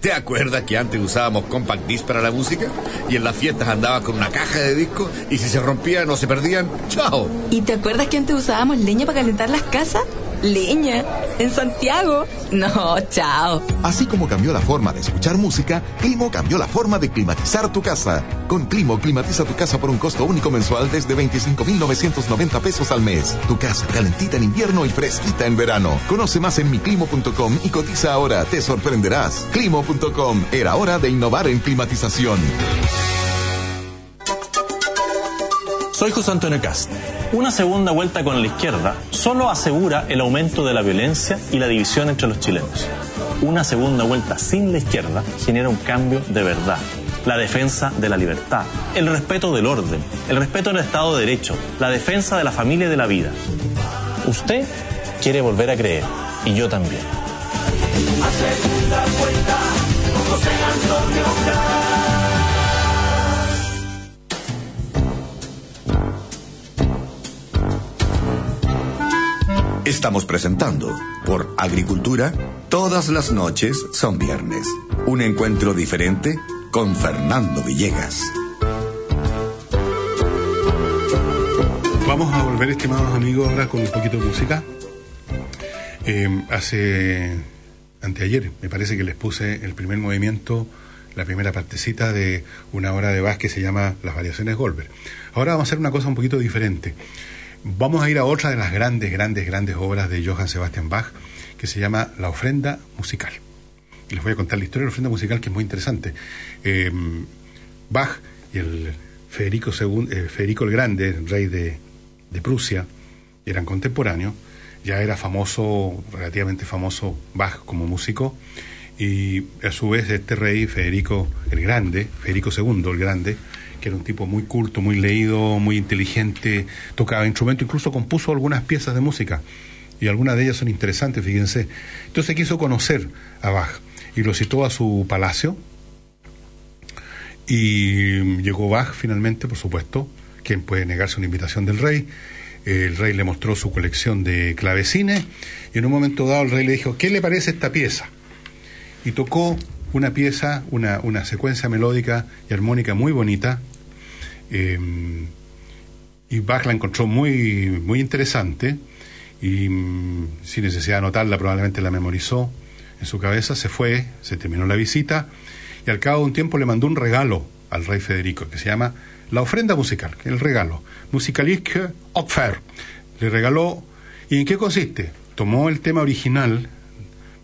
¿Te acuerdas que antes usábamos compact disc para la música? Y en las fiestas andaba con una caja de discos y si se rompían o se perdían, ¡chao! ¿Y te acuerdas que antes usábamos leña para calentar las casas? Leña. ¿En Santiago? No, chao. Así como cambió la forma de escuchar música, Climo cambió la forma de climatizar tu casa. Con Climo climatiza tu casa por un costo único mensual desde 25,990 pesos al mes. Tu casa calentita en invierno y fresquita en verano. Conoce más en miclimo.com y cotiza ahora. Te sorprenderás. Climo.com. Era hora de innovar en climatización. Soy José Antonio Cast. Una segunda vuelta con la izquierda solo asegura el aumento de la violencia y la división entre los chilenos. Una segunda vuelta sin la izquierda genera un cambio de verdad. La defensa de la libertad, el respeto del orden, el respeto del Estado de Derecho, la defensa de la familia y de la vida. Usted quiere volver a creer y yo también. Estamos presentando por Agricultura, todas las noches son viernes. Un encuentro diferente con Fernando Villegas. Vamos a volver, estimados amigos, ahora con un poquito de música. Eh, hace anteayer, me parece que les puse el primer movimiento, la primera partecita de una hora de Bach que se llama Las variaciones Goldberg. Ahora vamos a hacer una cosa un poquito diferente. Vamos a ir a otra de las grandes, grandes, grandes obras de Johann Sebastian Bach, que se llama La ofrenda musical. Les voy a contar la historia de la ofrenda musical, que es muy interesante. Eh, Bach y el Federico, eh, Federico el Grande, rey de, de Prusia, eran contemporáneos. Ya era famoso, relativamente famoso Bach como músico. Y a su vez este rey, Federico el Grande, Federico II el Grande, que era un tipo muy culto, muy leído, muy inteligente, tocaba instrumento, incluso compuso algunas piezas de música. Y algunas de ellas son interesantes, fíjense. Entonces quiso conocer a Bach y lo citó a su palacio. Y llegó Bach finalmente, por supuesto, quien puede negarse una invitación del rey. El rey le mostró su colección de clavecines y en un momento dado el rey le dijo, ¿qué le parece esta pieza? Y tocó una pieza, una, una secuencia melódica y armónica muy bonita, eh, y Bach la encontró muy, muy interesante y mm, sin necesidad de anotarla probablemente la memorizó en su cabeza, se fue, se terminó la visita y al cabo de un tiempo le mandó un regalo al rey Federico que se llama la ofrenda musical, el regalo, Musikalische Opfer. Le regaló, ¿y en qué consiste? Tomó el tema original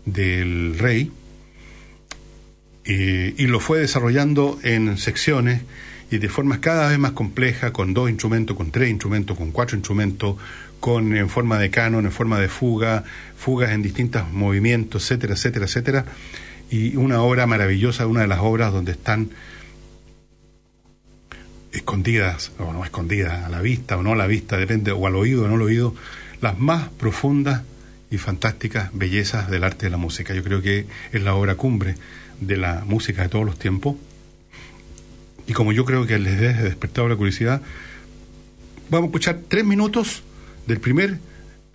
del rey eh, y lo fue desarrollando en secciones y de formas cada vez más complejas, con dos instrumentos, con tres instrumentos, con cuatro instrumentos, con en forma de canon, en forma de fuga, fugas en distintos movimientos, etcétera, etcétera, etcétera. Y una obra maravillosa, una de las obras donde están escondidas, o no escondidas, a la vista o no a la vista, depende, o al oído o no al oído, las más profundas y fantásticas bellezas del arte de la música. Yo creo que es la obra cumbre de la música de todos los tiempos. Y como yo creo que les he despertado la curiosidad, vamos a escuchar tres minutos del primer,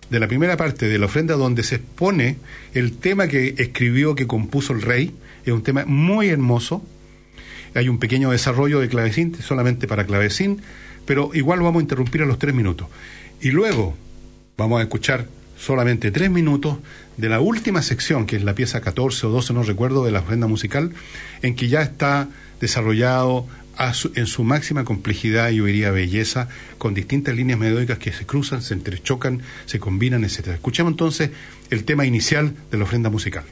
de la primera parte de la ofrenda donde se expone el tema que escribió, que compuso el rey. Es un tema muy hermoso. Hay un pequeño desarrollo de clavecín, solamente para clavecín, pero igual vamos a interrumpir a los tres minutos. Y luego vamos a escuchar solamente tres minutos de la última sección, que es la pieza 14 o 12, no recuerdo, de la ofrenda musical, en que ya está desarrollado en su máxima complejidad y diría belleza, con distintas líneas melódicas que se cruzan, se entrechocan, se combinan, etc. Escuchemos entonces el tema inicial de la ofrenda musical.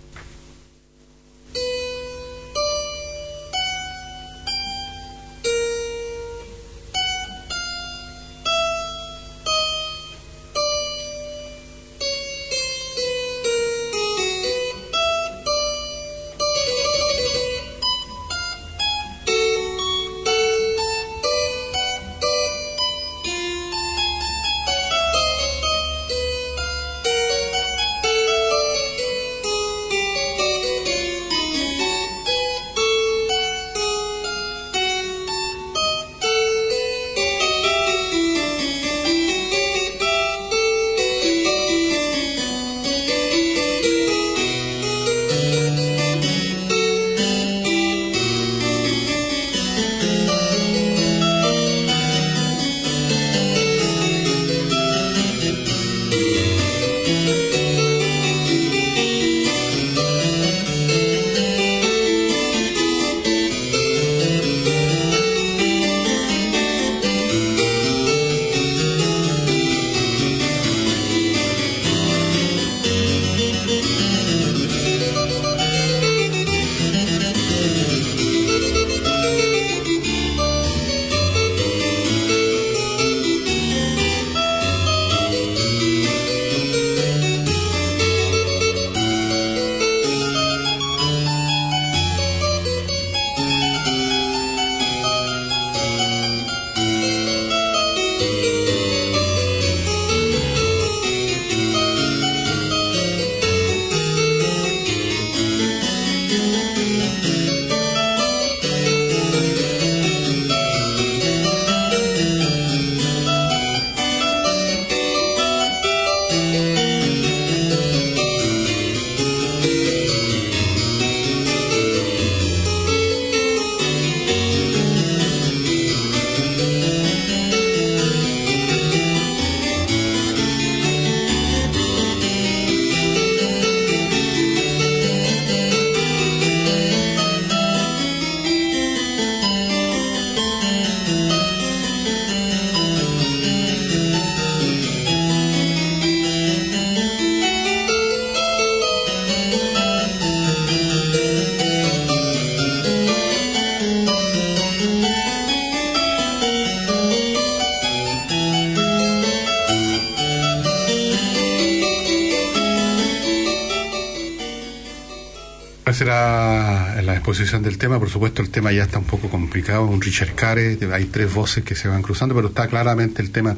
La exposición del tema. Por supuesto, el tema ya está un poco complicado. Un Richard Care, hay tres voces que se van cruzando, pero está claramente el tema,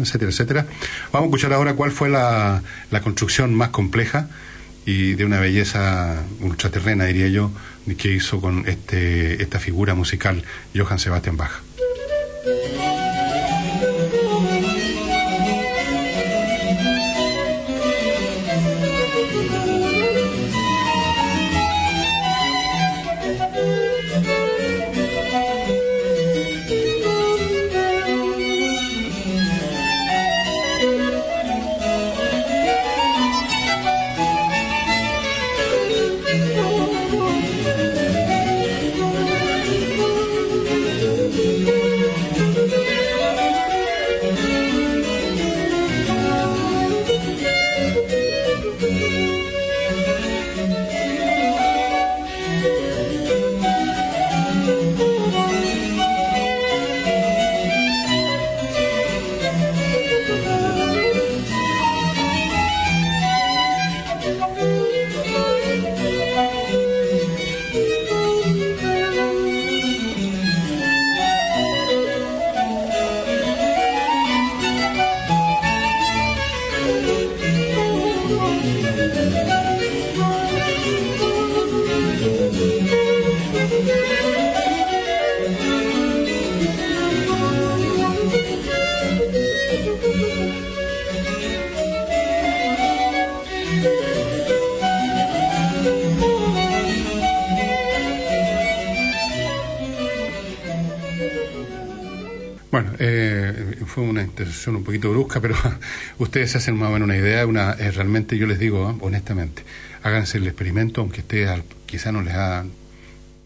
etcétera, etcétera. Vamos a escuchar ahora cuál fue la, la construcción más compleja y de una belleza ultraterrena, diría yo, que hizo con este, esta figura musical Johann Sebastian Bach. Eh, fue una intervención un poquito brusca, pero ustedes se hacen más o menos una idea. Una, eh, realmente yo les digo, ¿eh? honestamente, háganse el experimento, aunque esté al, quizá no les ha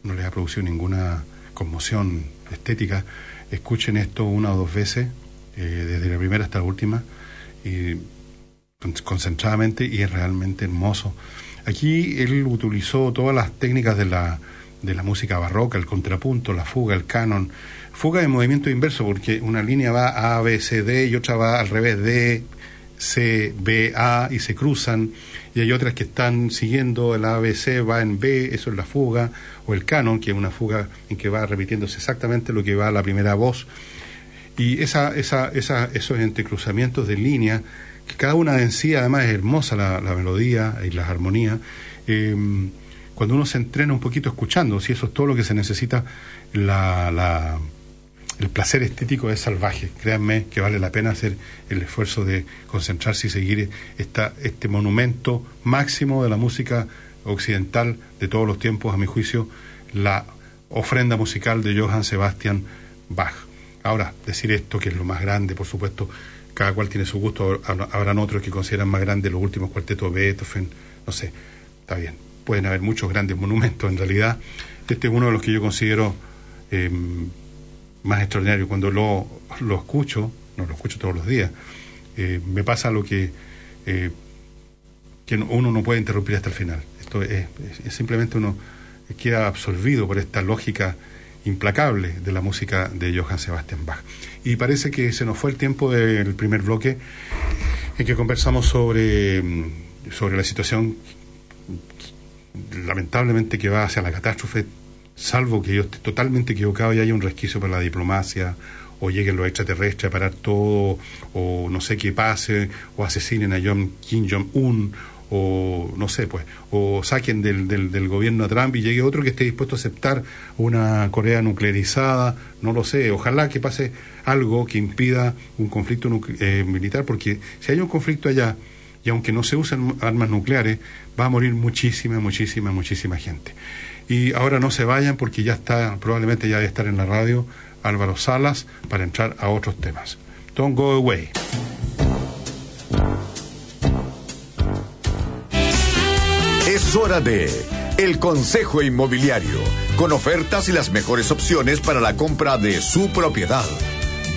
no les ha producido ninguna conmoción estética. Escuchen esto una o dos veces, eh, desde la primera hasta la última, y concentradamente, y es realmente hermoso. Aquí él utilizó todas las técnicas de la, de la música barroca, el contrapunto, la fuga, el canon. Fuga de movimiento inverso, porque una línea va A, B, C, D y otra va al revés, D, C, B, A y se cruzan. Y hay otras que están siguiendo el A, B, C, va en B, eso es la fuga, o el canon, que es una fuga en que va repitiéndose exactamente lo que va a la primera voz. Y esa, esa, esa, esos entrecruzamientos de línea, que cada una en sí además es hermosa la, la melodía y las armonías. Eh, cuando uno se entrena un poquito escuchando, si eso es todo lo que se necesita, la, el placer estético es salvaje. Créanme que vale la pena hacer el esfuerzo de concentrarse y seguir esta, este monumento máximo de la música occidental de todos los tiempos, a mi juicio, la ofrenda musical de Johann Sebastian Bach. Ahora, decir esto, que es lo más grande, por supuesto, cada cual tiene su gusto, habrán otros que consideran más grandes los últimos cuartetos de Beethoven, no sé, está bien, pueden haber muchos grandes monumentos en realidad. Este es uno de los que yo considero eh, más extraordinario. Cuando lo, lo, escucho, no lo escucho todos los días, eh, me pasa lo que, eh, que uno no puede interrumpir hasta el final. Esto es, es, simplemente uno queda absorbido por esta lógica implacable de la música de Johann Sebastian Bach. Y parece que se nos fue el tiempo del primer bloque en que conversamos sobre, sobre la situación lamentablemente que va hacia la catástrofe, salvo que yo esté totalmente equivocado y haya un resquicio para la diplomacia, o lleguen los extraterrestres a parar todo, o no sé qué pase, o asesinen a John Kim Jong-un, o no sé, pues, o saquen del, del, gobierno a Trump y llegue otro que esté dispuesto a aceptar una Corea nuclearizada, no lo sé, ojalá que pase algo que impida un conflicto eh, militar, porque si hay un conflicto allá, y aunque no se usen armas nucleares, va a morir muchísima, muchísima, muchísima gente. Y ahora no se vayan porque ya está, probablemente ya debe estar en la radio Álvaro Salas para entrar a otros temas. Don't go away. Es hora de El Consejo Inmobiliario, con ofertas y las mejores opciones para la compra de su propiedad.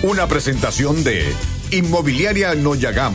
Una presentación de Inmobiliaria Noyagam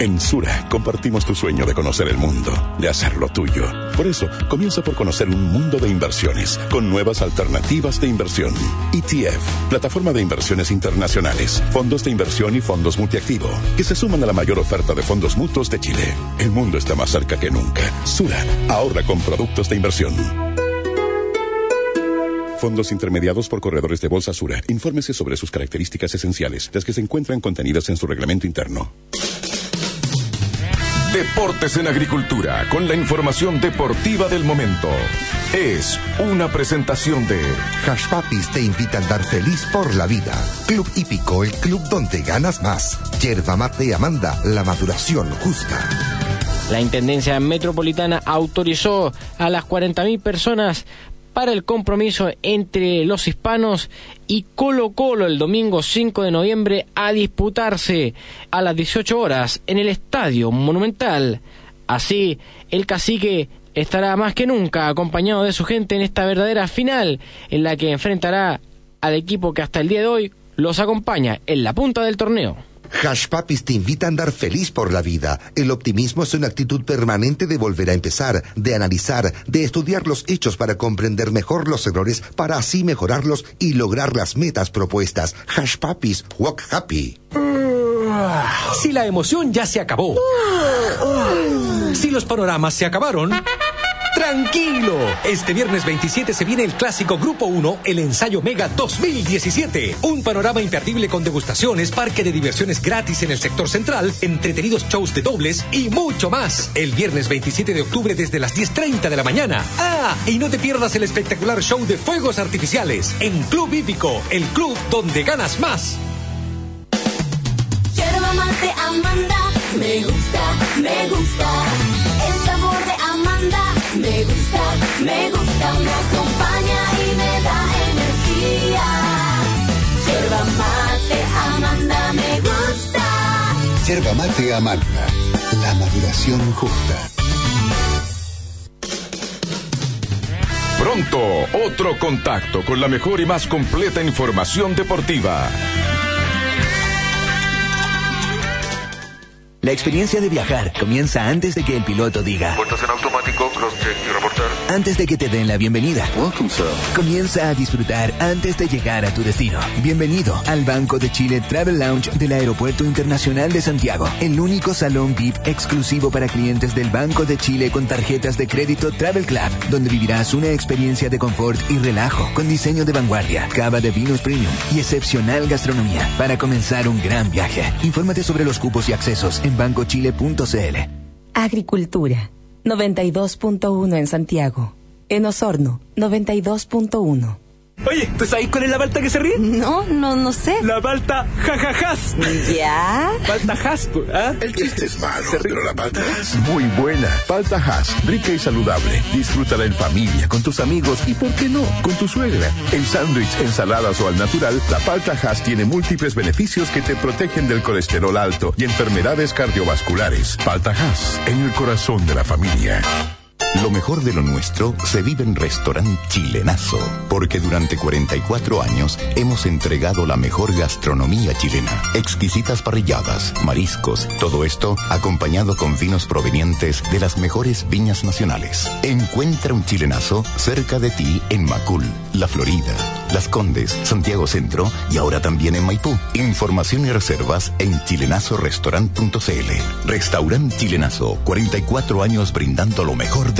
En Sura compartimos tu sueño de conocer el mundo, de hacerlo tuyo. Por eso, comienza por conocer un mundo de inversiones con nuevas alternativas de inversión. ETF, plataforma de inversiones internacionales, fondos de inversión y fondos multiactivo, que se suman a la mayor oferta de fondos mutuos de Chile. El mundo está más cerca que nunca. Sura, ahorra con productos de inversión. Fondos intermediados por corredores de Bolsa Sura. Infórmese sobre sus características esenciales, las que se encuentran contenidas en su reglamento interno. Deportes en Agricultura, con la información deportiva del momento. Es una presentación de Hash Papis te invita a andar feliz por la vida. Club Hípico, el club donde ganas más. Yerba mate Amanda, la maduración justa. La Intendencia Metropolitana autorizó a las 40.000 personas el compromiso entre los hispanos y Colo Colo el domingo 5 de noviembre a disputarse a las 18 horas en el Estadio Monumental. Así, el cacique estará más que nunca acompañado de su gente en esta verdadera final en la que enfrentará al equipo que hasta el día de hoy los acompaña en la punta del torneo. Hash Papis te invita a andar feliz por la vida. El optimismo es una actitud permanente de volver a empezar, de analizar, de estudiar los hechos para comprender mejor los errores, para así mejorarlos y lograr las metas propuestas. Hash Papis, walk happy. Si la emoción ya se acabó. Si los panoramas se acabaron. Tranquilo, este viernes 27 se viene el clásico Grupo 1, el ensayo Mega 2017. Un panorama imperdible con degustaciones, parque de diversiones gratis en el sector central, entretenidos shows de dobles y mucho más. El viernes 27 de octubre desde las 10.30 de la mañana. Ah, y no te pierdas el espectacular show de fuegos artificiales en Club Hípico, el club donde ganas más. Yerba mate Amanda, me gusta, me gusta. Me gusta, me gusta. Me acompaña y me da energía. Yerba mate Amanda, me gusta. Yerba mate Amanda, la maduración justa. Pronto, otro contacto con la mejor y más completa información deportiva. La experiencia de viajar comienza antes de que el piloto diga. Puertas en automático, cross-check y reportar. Antes de que te den la bienvenida. Welcome, sir. Comienza a disfrutar antes de llegar a tu destino. Bienvenido al Banco de Chile Travel Lounge del Aeropuerto Internacional de Santiago. El único salón VIP exclusivo para clientes del Banco de Chile con tarjetas de crédito Travel Club, donde vivirás una experiencia de confort y relajo con diseño de vanguardia, cava de vinos premium y excepcional gastronomía para comenzar un gran viaje. Infórmate sobre los cupos y accesos en bancochile.cl. Agricultura 92.1 en Santiago. En Osorno 92.1. Oye, ¿tú sabes cuál es la palta que se ríe? No, no, no sé. La palta jajajas. ¿Ya? Palta has, ¿ah? El chiste es malo, pero la palta es muy buena. Palta Hass, rica y saludable. Disfrútala en familia, con tus amigos y, ¿por qué no?, con tu suegra. En sándwich, ensaladas o al natural, la palta Hass tiene múltiples beneficios que te protegen del colesterol alto y enfermedades cardiovasculares. Palta Hass, en el corazón de la familia. Lo mejor de lo nuestro se vive en Restaurant Chilenazo, porque durante 44 años hemos entregado la mejor gastronomía chilena. Exquisitas parrilladas, mariscos, todo esto acompañado con vinos provenientes de las mejores viñas nacionales. Encuentra un chilenazo cerca de ti en Macul, La Florida, Las Condes, Santiago Centro y ahora también en Maipú. Información y reservas en chilenazorestaurant.cl. Restaurant Chilenazo, 44 años brindando lo mejor de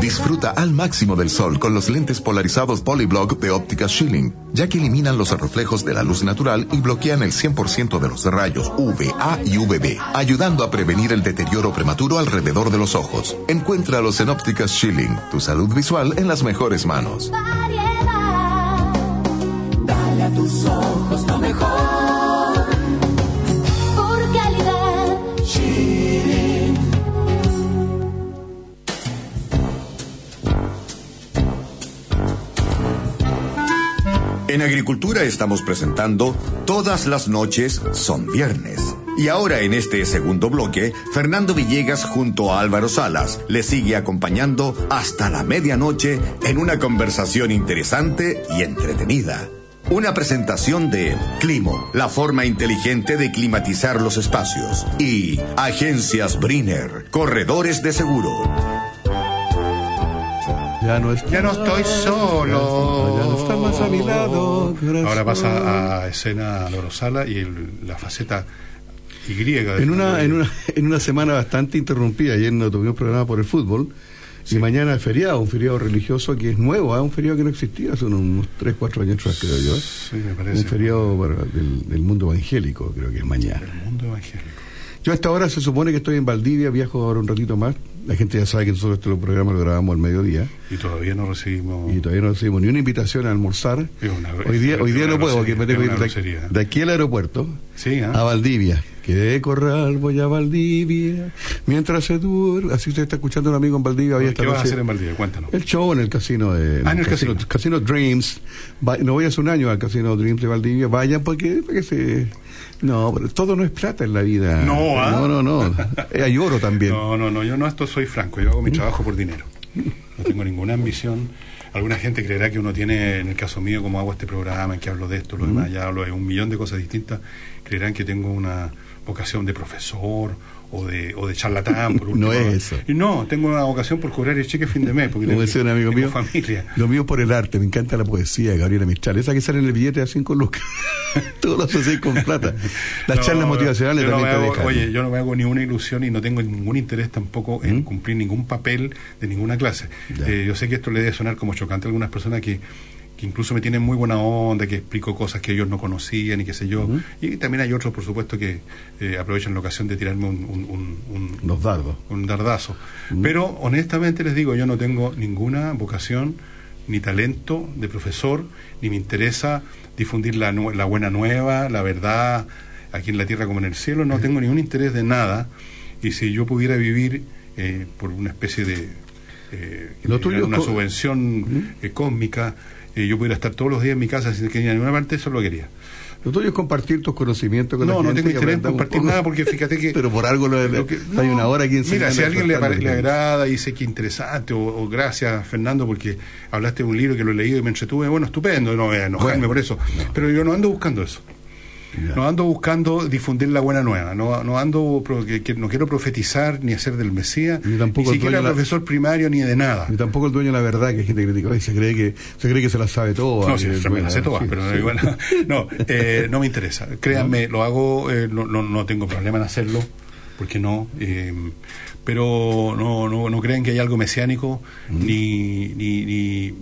Disfruta al máximo del sol con los lentes polarizados Polyblock de óptica Schilling, ya que eliminan los reflejos de la luz natural y bloquean el 100% de los rayos UVA y UVB, ayudando a prevenir el deterioro prematuro alrededor de los ojos. Encuéntralos en ópticas Schilling, tu salud visual en las mejores manos. En Agricultura estamos presentando Todas las noches son viernes. Y ahora en este segundo bloque, Fernando Villegas junto a Álvaro Salas le sigue acompañando hasta la medianoche en una conversación interesante y entretenida. Una presentación de Climo, la forma inteligente de climatizar los espacios. Y Agencias Briner, corredores de seguro. Ya no, Ya no estoy solo. Ya no está más a mi lado. Ahora pasa a escena Lorosala y el- la faceta Y. de En una, en, una, en una semana bastante interrumpida, ayer no tuvimos programa por el fútbol, y mañana es feriado, un feriado religioso que es nuevo, ¿ah? un feriado que no existía hace unos, unos 3, 4 años atrás, creo yo. Sí, me parece. Un feriado para- del, del mundo evangélico, creo que es mañana. El mundo evangélico. Yo hasta ahora se supone que estoy en Valdivia, viajo ahora un ratito más. La gente ya sabe que nosotros este programa lo grabamos al mediodía Y todavía no recibimos. y todavía no recibimos ni una invitación a almorzar. Una- Hoy día, hoy día no puedo, porque me tengo que ir de, aquí al aeropuerto Sí, ¿ah? a Valdivia. Que de Corral voy a Valdivia mientras se duerme. Así se está escuchando un amigo en Valdivia. hoy ¿Qué vas a hacer en Valdivia? Cuéntanos. El show en el casino de Ah, en el casino. casino Dreams. Va- no voy hace un año al casino Dreams de Valdivia. Vayan porque, porque se no, pero todo no es plata en la vida. No, ¿ah? no, no, no. Eh, Hay oro también. No, no, no, yo no esto soy franco, yo hago mi trabajo por dinero. No tengo ninguna ambición. Alguna gente creerá que uno tiene, en el caso mío, como hago este programa, en que hablo de esto, lo demás, ya hablo de un millón de cosas distintas, creerán que tengo una vocación de profesor o de, o de charlatán. Por No es eso. Y no, tengo una vocación por cobrar el cheque fin de mes, porque Como tengo, un amigo tengo mío, familia. lo mío es por el arte, me encanta la poesía de Gabriela Mistral, esa que sale en el billete a cinco lucas, todo lo asocié con plata. Las No, charlas motivacionales yo también te hago- dejan. Oye, yo no me hago ni una ilusión y no tengo ningún interés tampoco en cumplir ningún papel de ninguna clase. Eh, yo sé que esto le debe sonar como chocante a algunas personas que, que incluso me tienen muy buena onda, que explico cosas que ellos no conocían y qué sé yo. Y también hay otros, por supuesto, que eh, aprovechan la ocasión de tirarme un, un, un- un- Los dardos. un dardazo. Pero honestamente les digo, yo no tengo ninguna vocación ni talento de profesor, ni me interesa difundir la, la buena nueva, la verdad, aquí en la tierra como en el cielo, no tengo ningún interés de nada. Y si yo pudiera vivir eh, por una especie de... eh, Lo tuyo una subvención eh, cósmica, eh, yo pudiera estar todos los días en mi casa sin que ir a ninguna parte, eso lo quería. Lo tuyo es compartir tus conocimientos con No, la no gente tengo interés en compartir nada porque fíjate que... Pero por algo lo, Lo que- hay no, una hora aquí Mira, enseñando si a alguien le, le agrada y dice que interesante, o, o gracias Fernando porque hablaste de un libro que lo he leído y me entretuve, bueno, estupendo, no voy a enojarme Bueno, por eso. Pero yo no ando buscando eso. No ando buscando difundir la buena nueva, no, no ando, que, que no quiero profetizar ni hacer del Mesías, Ni tampoco ni el siquiera la- profesor primario ni de nada. Ni tampoco el dueño de la verdad, que hay gente critica, "Ay, se cree que se cree que se la sabe todo. No, sí, se me la sé todas, sí, pero sí. igual, no, eh, no me interesa. Créanme, lo hago, eh, no, no, no tengo problema en hacerlo, porque no. eh, pero no, no, no crean que hay algo mesiánico, ni, ni, ni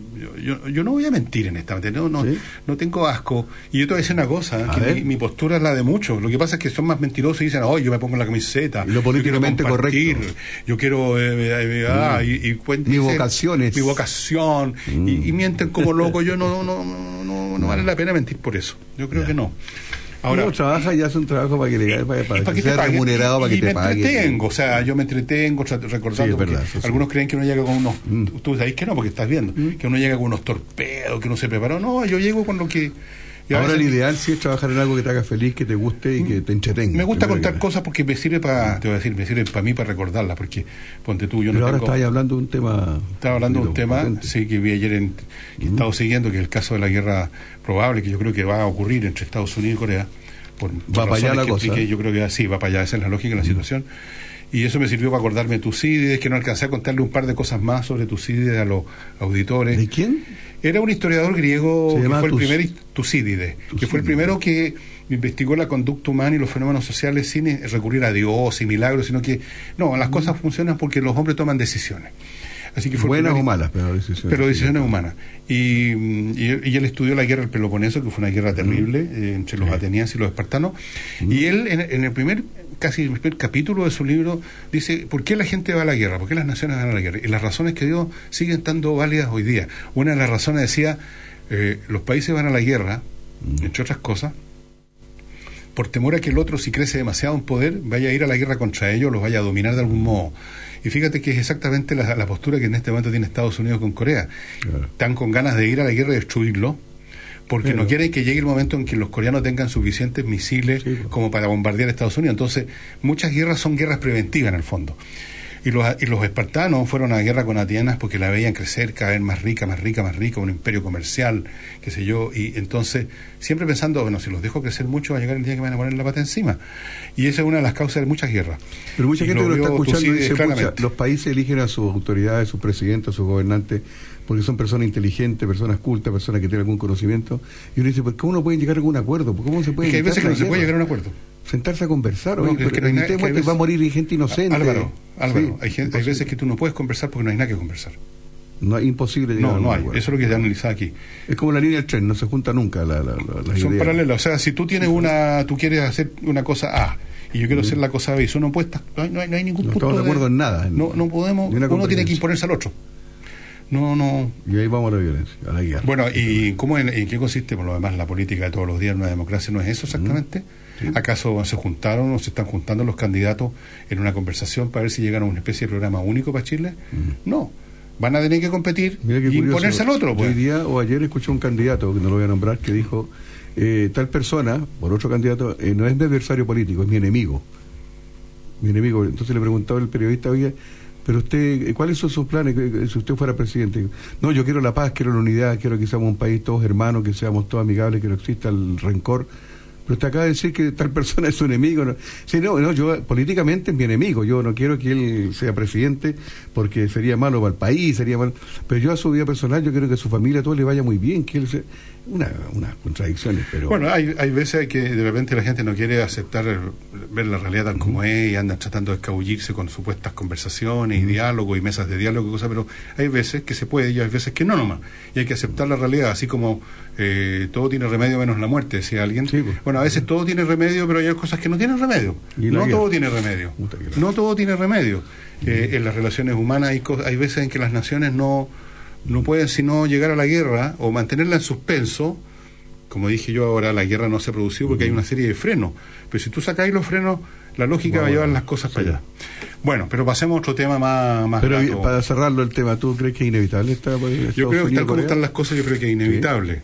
yo, yo no voy a mentir en esta materia, no, no, no tengo asco. Y yo te voy a decir una cosa, A que mi, mi postura es la de muchos. Lo que pasa es que son más mentirosos y dicen, oh, yo me pongo la camiseta. Y lo políticamente yo correcto. Yo quiero, eh, eh, eh, ah, Mm. y, y Mi vocación Mi vocación. Y, y mienten como locos. Yo no, no, no, no, no vale la pena mentir por eso. Yo creo que no. Ahora, Uno trabaja y hace un trabajo para que, le, para, para y que, para que te sea paguen. remunerado, para y que me te paguen. entretengo, o sea, yo me entretengo recordando. Sí, verdad, eso sí. Algunos creen que uno llega con unos. Tú sabes que no, porque estás viendo. Que uno llega con unos torpedos, que uno se preparó. No, yo llego con lo que. Y Ahora el veces- ideal sí es trabajar en algo que te haga feliz, que te guste y que te entretenga. Me gusta contar cosas porque me sirve para, te voy a decir, me sirve para mí para recordarlas, porque ponte tú, yo Pero no ahora tengo, hablando de un tema. estaba hablando de un tema, potente. sí, que vi ayer, en, que he estado siguiendo, que es el caso de la guerra probable, que yo creo que va a ocurrir entre Estados Unidos y Corea, por, por Va para allá la cosa. expliqué, yo creo que sí, va para allá, esa es la lógica de la situación. Y eso me sirvió para acordarme de Tucídides, que no alcancé a contarle un par de cosas más sobre Tucídides a los auditores. ¿De quién? Era un historiador griego que fue el primer Tucídides, que fue el primero que investigó la conducta humana y los fenómenos sociales sin eh, recurrir a Dios y milagros, sino que no, las cosas funcionan porque los hombres toman decisiones. Así que fue Buenas primer- o malas, pero decisiones. pero decisiones humanas. Y, mm, y, él- y él estudió la guerra del Peloponeso, que fue una guerra terrible eh, entre los atenienses y los espartanos. Y él, en, en el primer, casi el primer capítulo de su libro, dice: ¿Por qué la gente va a la guerra? ¿Por qué las naciones van a la guerra? Y las razones que dio siguen estando válidas hoy día. Una de las razones decía: eh, los países van a la guerra, entre otras cosas, por temor a que el otro, si crece demasiado en poder, vaya a ir a la guerra contra ellos, los vaya a dominar de algún modo. Y fíjate que es exactamente la, la postura que en este momento tiene Estados Unidos con Corea. Están con ganas de ir a la guerra y destruirlo, porque no quieren que llegue el momento en que los coreanos tengan suficientes misiles como para bombardear a Estados Unidos. Entonces, muchas guerras son guerras preventivas en el fondo. Y los, y los espartanos fueron a la guerra con Atenas porque la veían crecer cada vez más rica, más rica, más rica, un imperio comercial, qué sé yo. Y entonces, siempre pensando, bueno, si los dejo crecer mucho, va a llegar el día que me van a poner la pata encima. Y esa es una de las causas de muchas guerras. Pero mucha Y gente que lo está escuchando dice, claramente. "Pucha, los países eligen a sus autoridades, a sus presidentes, a sus gobernantes porque son personas inteligentes, personas cultas, personas que tienen algún conocimiento. Y uno dice, ¿por qué uno puede llegar a algún acuerdo? ¿Cómo se puede Es que hay veces que no se puede llegar a un acuerdo. Sentarse a conversar, No, oye, es que pero no hay que veces- va a morir gente inocente. Álvaro, Álvaro, Sí, hay, gente- hay veces que tú no puedes conversar porque no hay nada que conversar. No, es imposible No, no hay. acuerdo. Eso es lo que se analiza aquí. Es como la línea del tren, no se junta nunca la, la, la- las Son ideas. paralelas. O sea, si tú tienes una, tú quieres hacer una cosa A y yo quiero hacer la cosa B y son opuestas, no hay, no hay, no hay ningún No punto estamos de acuerdo en nada. No, no podemos. Uno tiene que imponerse al otro. No, no. Y ahí vamos a la violencia, a la guerra. Bueno, ¿y cómo en, en qué consiste por lo demás la política de todos los días en una democracia? ¿No es eso exactamente? ¿Acaso se juntaron o se están juntando los candidatos en una conversación para ver si llegan a una especie de programa único para Chile? No. Van a tener que competir y curioso. imponerse al otro. Pues. Hoy día o ayer escuché un candidato, que no lo voy a nombrar, que dijo, eh, tal persona, por otro candidato, eh, no es mi adversario político, es mi enemigo. Mi enemigo. Entonces le preguntaba el periodista, oye, pero usted, eh, ¿cuáles son sus planes eh, si usted fuera presidente? No, yo quiero la paz, quiero la unidad, quiero que seamos un país todos hermanos, que seamos todos amigables, que no exista el rencor. Pero usted acaba de decir que tal persona es su enemigo. ¿no? Sí, no, no, yo políticamente es mi enemigo. Yo no quiero que él sea presidente porque sería malo para el país, sería malo. Pero yo a su vida personal, yo quiero que a su familia todo le vaya muy bien, que él se... Una, unas contradicciones, pero... Bueno, hay, hay veces que de repente la gente no quiere aceptar ver la realidad tal como es y andan tratando de escabullirse con supuestas conversaciones y diálogos y mesas de diálogo y cosas, pero hay veces que se puede y hay veces que no nomás. Y hay que aceptar la realidad, así como eh, todo tiene remedio menos la muerte, decía alguien. Bueno, a veces todo tiene remedio, pero hay cosas que no tienen remedio. No todo tiene remedio. No todo tiene remedio. Eh, en las relaciones humanas hay, hay veces en que las naciones no, no pueden sino llegar a la guerra o mantenerla en suspenso. Como dije yo ahora, la guerra no se ha producido porque hay una serie de frenos. Pero si tú sacáis los frenos, la lógica va a llevar las cosas para allá. Bueno, pero pasemos a otro tema más, más Pero para cerrarlo el tema, ¿tú crees que es inevitable esta Yo creo que tal como están las cosas, yo creo que es inevitable.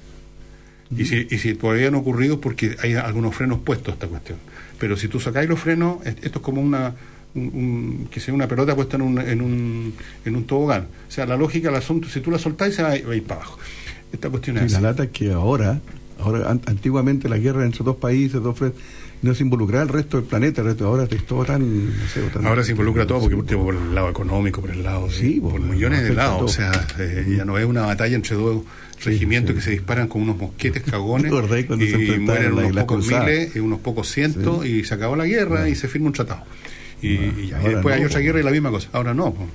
Y, si, y si todavía han ocurrido es porque hay algunos frenos puestos a esta cuestión. Pero si tú sacáis los frenos, es- esto es como una un, un- que sea una pelota puesta en un, en un en un tobogán. O sea, la lógica del asunto, si tú la soltáis, se va, a va a ir para abajo. Esta cuestión es Y la lata es que ahora, ahora an- antiguamente la guerra entre dos países, dos frentes, no se involucraba el resto del planeta, el resto, ahora es todo tan... no sé, tan- Ahora se involucra todo porque por, por el lado económico, por el lado de, por millones de lados. todo. O sea, eh, ya no es una batalla entre dos regimientos que se disparan con unos mosquetes cagones ¿Te acordás cuando se y enfrentaron mueren unos pocos miles, y unos pocos cientos y se acabó la guerra y se firma un tratado. Y, y ya, y ahora después hay no, otra guerra y la misma cosa. Ahora no. po.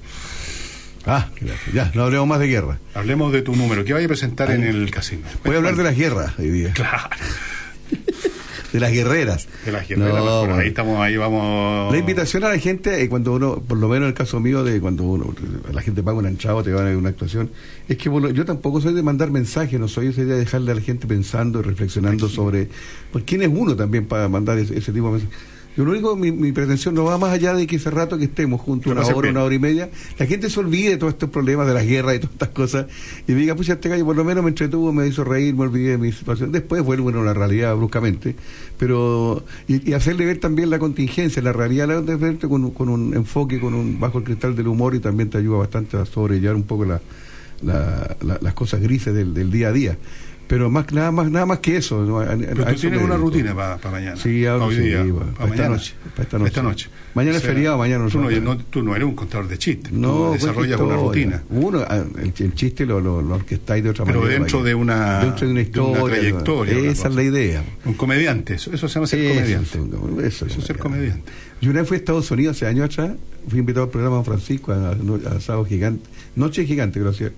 Ah, ya, no hablemos más de guerra. Hablemos de tu número. ¿Qué vaya a presentar en el casino? Voy a hablar de las guerras hoy día. Claro. De las guerreras. De las guerreras. No, bueno. Ahí estamos, ahí vamos. La invitación a la gente, eh, cuando uno, por lo menos en el caso mío, de cuando uno, la gente paga una entrada o te van a una actuación, es que yo tampoco soy de mandar mensajes, no soy ese de dejarle a la gente pensando y reflexionando sobre pues, quién es uno también para mandar ese, ese tipo de mensajes. Yo lo único, mi, mi pretensión no va más allá de que ese rato que estemos juntos, una hora, una hora y media, la gente se olvide de todos estos problemas de las guerras y todas estas cosas y diga, pues este gallo por lo menos me entretuvo, me hizo reír, me olvidé de mi situación. Después vuelvo a la realidad bruscamente, pero y, y hacerle ver también la contingencia, la realidad la de verte con, un- con un enfoque, con un bajo el cristal del humor y también te ayuda bastante a sobrellevar un poco la, la- la- las cosas grises del, del día a día. Pero más nada más nada más que eso. ¿no? A- a- Pero a tú tienes una rutina para mañana. Sí, ahora Hoy sí, día, para, pa' esta noche, para esta noche. Esta noche. Mañana O es feriado, mañana no tú no, no- tú no eres un contador de chistes. No, tú pues, desarrollas una rutina. Uno, ah, el, el chiste lo, lo, lo orquestáis de otra Pero manera. dentro para que- de una- dentro de una de una historia. trayectoria, Esa es la idea. Un comediante. Eso, eso se llama ser comediante. eso, es ser comediante. Yo una vez fui a Estados Unidos hace años atrás, fui invitado al programa Francisco a, a, Asado Gigante, Noche Gigante, hacía.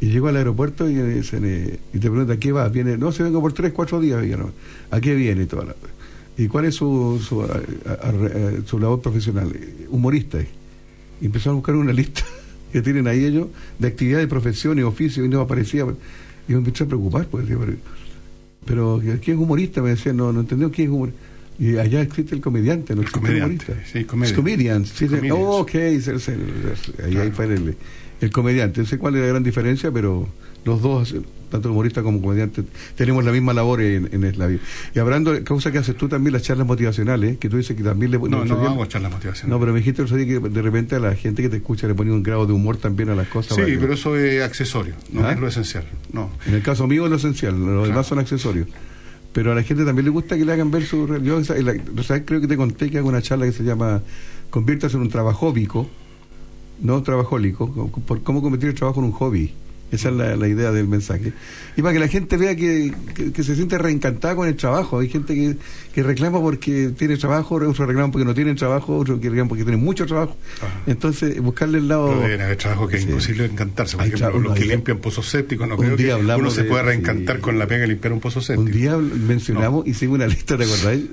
Y llego al aeropuerto y, me dicen, eh, y te preguntan, ¿a qué vas? Viene, no, se vengo por tres, cuatro días. Y no, ¿A qué viene? Y, toda la- ¿Y cuál es su, su, a- a- a- su labor profesional? Eh, Humorista. Y empezaron a buscar una lista que tienen ahí ellos de actividades, profesiones, oficios, y no aparecía. Y me empecé a preocupar, pues, decía, pero, ¿quién es humorista? Me decían, no, no entendí quién es humorista. Y allá existe el comediante, no existe el humorista. sí, comedia. Es comedian. sí. Comedians. Oh, ok, ahí, ahí fue el, el comediante. No sé cuál es la gran diferencia, pero los dos, tanto el humorista como el comediante, tenemos la misma labor en, en la vida. Y hablando de causa que haces tú también las charlas motivacionales, que tú dices que también le No, no día- hago charlas motivacionales. No, pero me dijiste el otro día que de repente a la gente que te escucha le ponía un grado de humor también a las cosas. Sí, pero eso es accesorio, no ¿Ah? es lo esencial. No. en el caso mío es lo esencial, los demás son accesorios. Pero a la gente también le gusta que le hagan ver su... Yo esa- la- o sea, creo que te conté que hago una charla que se llama Conviértase en un trabajóbico, no trabajólico, co- por cómo convertir el trabajo en un hobby. Esa es la, la idea del mensaje. Y para que la gente vea que, que- que se siente reencantada con el trabajo. Hay gente que, que reclama porque tiene trabajo, otros reclaman porque no tienen trabajo, otros que reclaman porque tienen mucho trabajo. Entonces, buscarle el lado... Pero deben haber trabajos que es Sí. imposible encantarse. Por Hay ejemplo, los que limpian pozos sépticos, no Un creo día que uno se pueda reencantar sí. con la pega de limpiar un pozo séptico. Un día mencionamos, hicimos una lista, ¿te acordáis?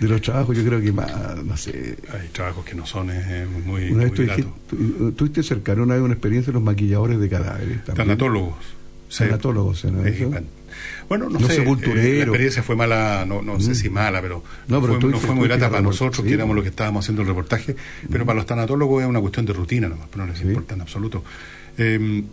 De los trabajos, yo creo que más, no sé... Hay trabajos que no son eh, muy, Una vez muy tuviste cercano una vez una experiencia de los maquilladores de cadáveres. también. Tanatólogos. Tanatólogos, bueno. No sé, eh, la experiencia fue mala, no, no sé Mm. si mala, pero, No, pero fue, no fue muy grata para nosotros, sí. que éramos los que estábamos haciendo el reportaje, pero para los tanatólogos es una cuestión de rutina nomás, pero no les importa en absoluto. Eh,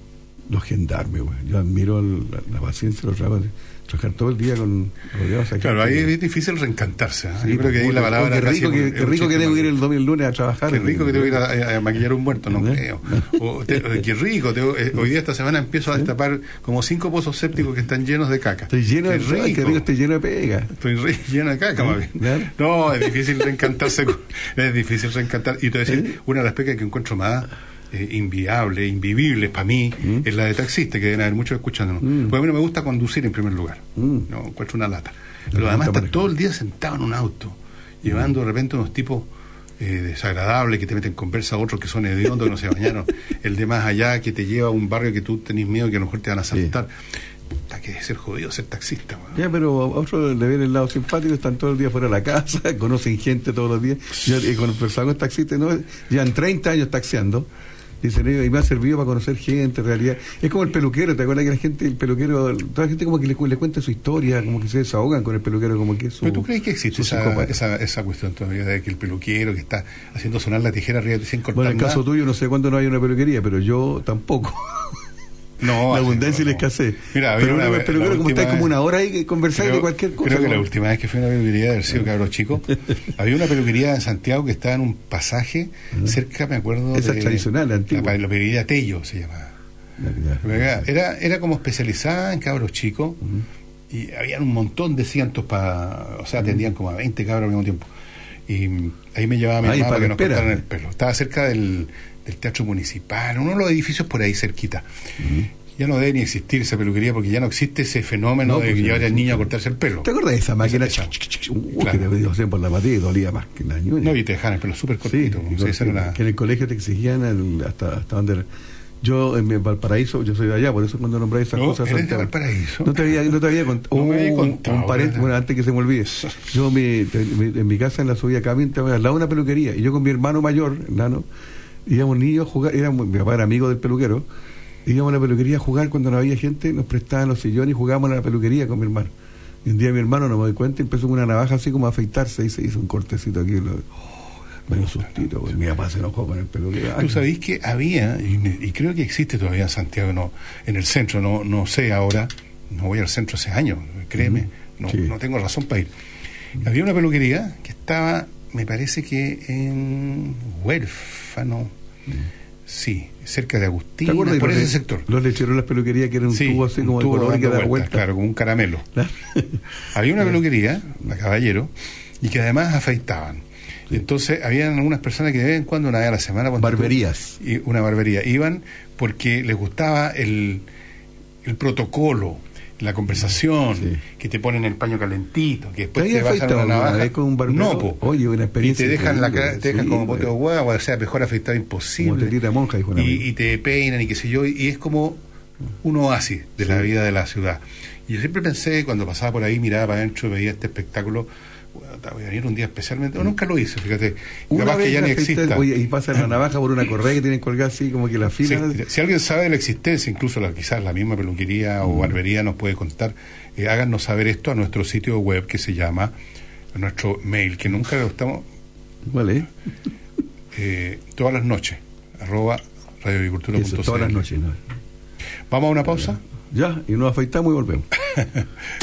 Los gendarmes, güey. Yo admiro el- la, la paciencia de los trabajadores. Trabajar todo el día con rodeados aquí. claro, ahí es difícil reencantarse. ¿eh? Sí, Yo creo que ahí puta, la palabra oh, qué rico, que, qué rico que que ir el domingo el lunes a trabajar. Qué rico que que ir a, a- a maquillar un muerto, no creo. O te- o qué rico, eh, hoy día esta semana empiezo a destapar como cinco pozos sépticos que están llenos de caca. Estoy lleno Qué de ay, qué rico, estoy lleno de pega. Estoy re- lleno de caca, más bien. No, es difícil reencantarse. con- es difícil reencantar. Y te voy a decir, una de las pecas que encuentro más eh, inviable, invivibles para mí, es la de taxista, que deben haber muchos escuchándonos. Porque a mí no me gusta conducir en primer lugar. No, encuentro una lata. Pero además estar todo el día sentado en un auto, llevando de repente unos tipos eh, desagradables que te meten en conversa a otros que son hediondos, que no se bañaron. El de más allá que te lleva a un barrio que tú tenés miedo que a lo mejor te van a asaltar. Puta, que debe ser jodido ser taxista. Ya, pero a otros le ven el lado simpático, están todo el día fuera de la casa, conocen gente todos los días. Yo eh, con conversaba con taxistas, ¿no? llevan 30 años taxiando. Dicen ellos, y me ha servido para conocer gente, en realidad. Es como el peluquero, ¿te acuerdas que la gente, el peluquero, toda la gente como que le, le cuenta su historia, como que se desahogan con el peluquero, como que su. ¿Pero tú crees que existe esa, esa, esa cuestión todavía de que el peluquero que está haciendo sonar la tijera arriba sin cortar Bueno, en el caso tuyo no sé cuándo no hay una peluquería, pero yo tampoco. No, la abundancia y no, la escasez. Mira, pero una peluquero la como última está como una hora ahí que conversar de Creo- cualquier cosa. Creo que la última vez que fui a una peluquería, de haber sido cabro chico, había una peluquería en Santiago que estaba en un pasaje cerca, me acuerdo. Esa de, tradicional, antigua. La, la peluquería Tello se llamaba. Era, era como especializada en cabros chicos y había un montón de cientos para. O sea, atendían como a 20 cabros al mismo tiempo. Y ahí me llevaba mi Ahí mamá para para que la nos espera. cortaran el pelo. Estaba cerca del, del Teatro Municipal, uno de los edificios por ahí cerquita. Ya no debe ni existir esa peluquería porque ya no existe ese fenómeno No, de pues, llevar sí, al niño a cortarse el pelo. ¿Te acuerdas de esa máquina? Esa- Uh, Claro. que te hacían por la patilla y dolía más que la ñuña. No, y te dejan el pelo súper cortito. que, era la- que en el colegio te exigían el- hasta, hasta donde era. Yo en Valparaíso, yo soy de allá, por eso cuando nombré esas No, cosas. eres de Santiago. Valparaíso. No te había, no te había contado. No me había un- contado, un ¿verdad? bueno, antes que se me olvide. Yo mi, en mi casa, en la subida Camin, al lado de una peluquería. Y yo con mi hermano mayor, nano, íbamos niños a jugar. Éramos, mi papá era amigo del peluquero. Íbamos a la peluquería a jugar cuando no había gente, nos prestaban los sillones y jugábamos a la peluquería con mi hermano. Y un día mi hermano, no me doy cuenta, empezó con una navaja así como a afeitarse y se hizo un cortecito aquí. Lo, me dio sustito, pues. mi papá se enojó con el peluquero. Tú sabéis que había, y, y creo que existe todavía en Santiago, no, en el centro, no, no sé ahora, no voy al centro hace años, créeme, no, no tengo razón para ir. Había una peluquería que estaba, me parece que en Huérfano, sí, cerca de Agustín, ¿Te acuerdas de por ese le- sector. Los lecheros de las peluquerías que era un Sí, tubo así como de tubo color y que da vuelta. Claro, como un caramelo. Había una peluquería, la Caballero, y que además afeitaban. Y entonces habían algunas personas que de vez en cuando, una vez a la semana, tú, Barberías. y una barbería, iban porque les gustaba el, el protocolo, la conversación, que te ponen el paño calentito, que después ¿Te bajan afeitado una navaja. vez con un barbero? No, po. Oye, una Y experiencia te dejan, la, te dejan sí, como bote de huevo, o sea, mejor afeitado imposible. Como monja, y, y te peinan y qué sé yo, y, y es como un oasis de la vida de la ciudad. Y yo siempre pensé, cuando pasaba por ahí, miraba para adentro, veía este espectáculo, voy a venir un día especialmente, o nunca lo hice, fíjate, Una capaz que vez ya ni exista. Oye, y pasa la navaja por una correa que tienen colgada así como que la fila. Si alguien sabe de la existencia, incluso la, quizás la misma peluquería o barbería nos puede contar, eh, háganos saber esto a nuestro sitio web que se llama, a nuestro mail, que nunca lo estamos... ¿Cuál es? eh, todas las noches, arroba radioagricultura.cl. Todas las noches. ¿no? ¿Vamos a una pausa? Ya, y nos afeitamos y volvemos.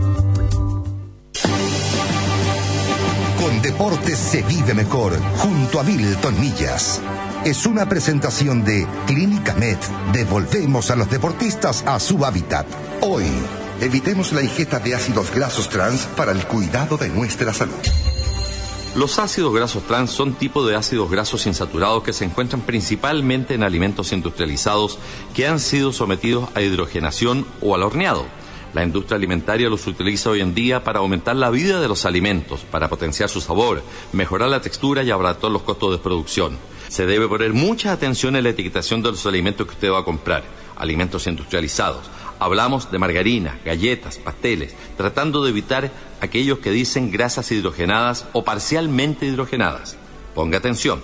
Deportes se vive mejor, junto a Milton Millas. Es una presentación de Clínica Med. Devolvemos a los deportistas a su hábitat. Hoy, evitemos la ingesta de ácidos grasos trans para el cuidado de nuestra salud. Los ácidos grasos trans son tipos de ácidos grasos insaturados que se encuentran principalmente en alimentos industrializados que han sido sometidos a hidrogenación o al horneado. La industria alimentaria los utiliza hoy en día para aumentar la vida de los alimentos, para potenciar su sabor, mejorar la textura y abaratar los costos de producción. Se debe poner mucha atención en la etiquetación de los alimentos que usted va a comprar, alimentos industrializados. Hablamos de margarina, galletas, pasteles, tratando de evitar aquellos que dicen grasas hidrogenadas o parcialmente hidrogenadas. Ponga atención.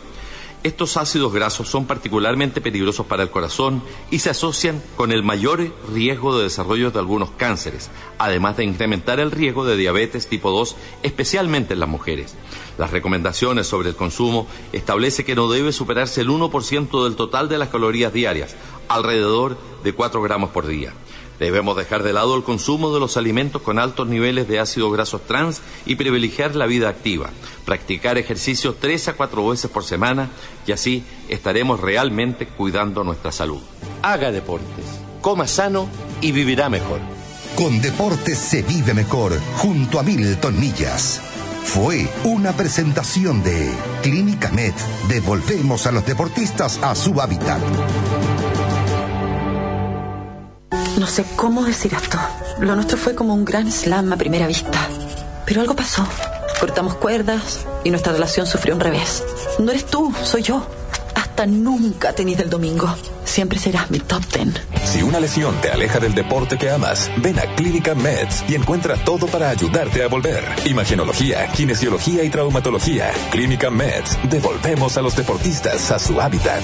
Estos ácidos grasos son particularmente peligrosos para el corazón y se asocian con el mayor riesgo de desarrollo de algunos cánceres, además de incrementar el riesgo de diabetes tipo 2, especialmente en las mujeres. Las recomendaciones sobre el consumo establece que no debe superarse el 1% del total de las calorías diarias, alrededor de 4 gramos por día. Debemos dejar de lado el consumo de los alimentos con altos niveles de ácidos grasos trans y privilegiar la vida activa. Practicar ejercicio tres a cuatro veces por semana y así estaremos realmente cuidando nuestra salud. Haga deportes, coma sano y vivirá mejor. Con deportes se vive mejor, junto a Milton Millas. Fue una presentación de Clínica Med. Devolvemos a los deportistas a su hábitat. No sé cómo decir esto. Lo nuestro fue como un gran slam a primera vista. Pero algo pasó. Cortamos cuerdas y nuestra relación sufrió un revés. No eres tú, soy yo. Hasta nunca tenis del domingo. Siempre serás mi top ten. Si una lesión te aleja del deporte que amas, ven a Clínica Meds y encuentra todo para ayudarte a volver. Imagenología, kinesiología y traumatología. Clínica Meds. Devolvemos a los deportistas a su hábitat.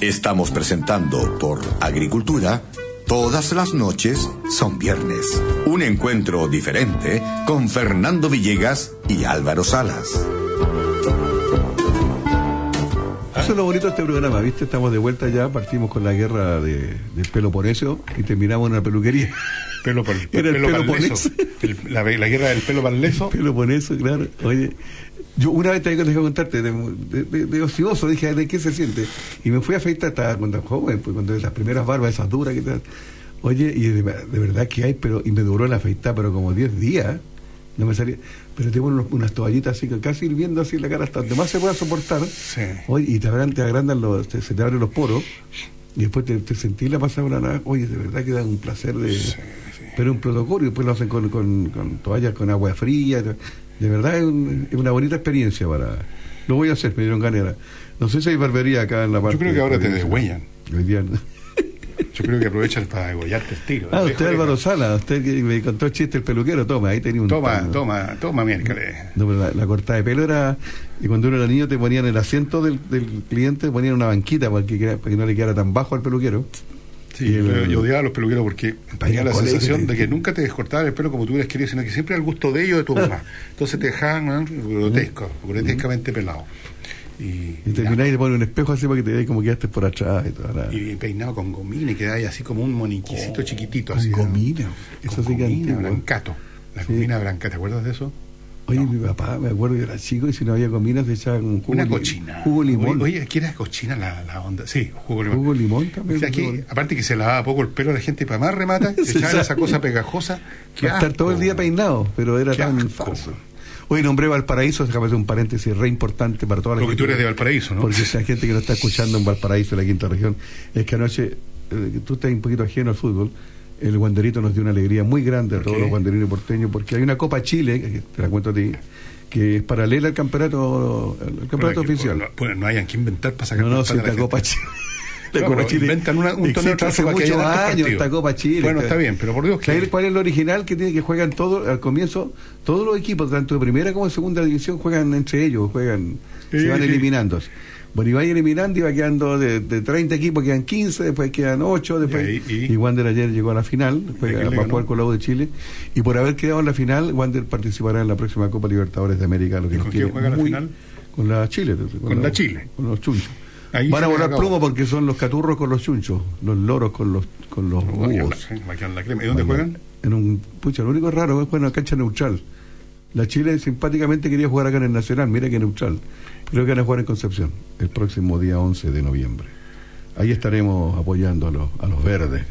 Estamos presentando por Agricultura Todas las noches son viernes. Un encuentro diferente con Fernando Villegas y Álvaro Salas. Eso es lo bonito de este programa, ¿viste? Estamos de vuelta ya, partimos con la guerra de, del Peloponeso y terminamos en una peluquería. Pelo por- Era el pelo Peloponeso. El- la, la guerra del pelo parleso. Peloponeso, claro. Oye, yo una vez tenía que contarte, de, de, de- de ocioso, dije, ¿de qué se siente? Y me fui a afeitar, estaba cuando joven, pues cuando las primeras barbas, esas duras que te dan. Oye, y de, verdad que hay, pero, y me duró la afeitar, pero como 10 días, no me salía. Pero tengo unos- unas toallitas así, que casi hirviendo así la cara hasta donde más se pueda soportar. Oye, y te agrandan, te agrandan los, te- se te abren los poros. Y después te, te sentís la pasada. Oye, de verdad que da un placer de. Pero un protocolo, y después lo hacen con, con, con toallas con agua fría. De verdad es, un- es una bonita experiencia para. Lo voy a hacer, me dieron ganas. No sé si hay barbería acá en la parte. Yo creo que ahora te de- deshuellan. Hoy día no. Yo creo que aprovechan para degollarte el tiro. Ah, usted Álvaro Sala, usted que me contó el chiste el peluquero, toma, ahí tenía un Toma, toma, toma miércoles. No, pero la, la cortada de pelo era. Y cuando uno era niño, te ponían el asiento del, del cliente, ponían una banquita para que, para que no le quedara tan bajo al peluquero. Sí, el- yo, odiaba a los peluqueros porque tenía la colegio, sensación sí. de que nunca te descortaban el pelo como tú hubieras querido, sino que siempre al gusto de ellos, de tu mamá. Entonces te dejaban grotesco, grotescamente pelado. Y, Y termináis y te ponen un espejo así para que te veas como quedaste por atrás y toda la- y peinado con gomina y quedáis así como un moniquicito chiquitito. con así, ¿no? gomina. Eso Con sí que gomina, antiguo. blancato. La gomina blanca, ¿te acuerdas de eso? Oye, mi papá, me acuerdo, yo era chico y si no había comida se echaba un jugo, Una cochina. jugo limón. Oye, aquí era cochina la, la onda. Sí, jugo limón. Jugo limón también. O sea, aquí, aparte que se lavaba poco el pelo, la gente para más remata, Se echaban sabe. esa cosa pegajosa. A estar todo el día peinado, pero era tan falso. Hoy nombré Valparaíso, déjame hacer un paréntesis re importante para toda la Porque gente. tú eres de Valparaíso, ¿no? Porque esa gente que nos está escuchando en Valparaíso, la quinta región, es que anoche, eh, tú estás un poquito ajeno al fútbol, el guanderito nos dio una alegría muy grande a todos los guanderinos porteños, porque hay una Copa Chile, que te la cuento a ti, que es paralela al campeonato, al campeonato oficial. No, bueno, no hayan que inventar para sacar No, no, si la. Copa Chile. La No, Copa Chile inventan una- un torneo hace muchos tantos años esta Copa Chile. Bueno, está bien, pero por Dios que- ¿Sabes ¿Cuál es el original que tiene que juegan todos al comienzo? Todos los equipos, tanto de primera como de segunda división, juegan entre ellos, juegan, Sí, se van sí. eliminando. Bueno, y y va quedando de, de 30 equipos, quedan 15, después quedan 8, después, Y ahí- y- y Wander ayer llegó a la final, va a jugar con la U de Chile, y por haber quedado en la final, Wander participará en la próxima Copa Libertadores de América, lo que ¿Y nos con quién juega la muy- final? Con la Chile. Con la Chile. Con los chunchos. Ahí Van a volar plomo porque son los caturros con los chunchos, los loros con los con los búhos. la- la crema. ¿Y dónde juegan? En un pucha, lo único raro es jugar en una cancha neutral. La Chile simpáticamente quería jugar acá en el Nacional, mira que neutral. Creo que van a jugar en Concepción el próximo día 11 de noviembre. Ahí estaremos apoyando a los, verdes.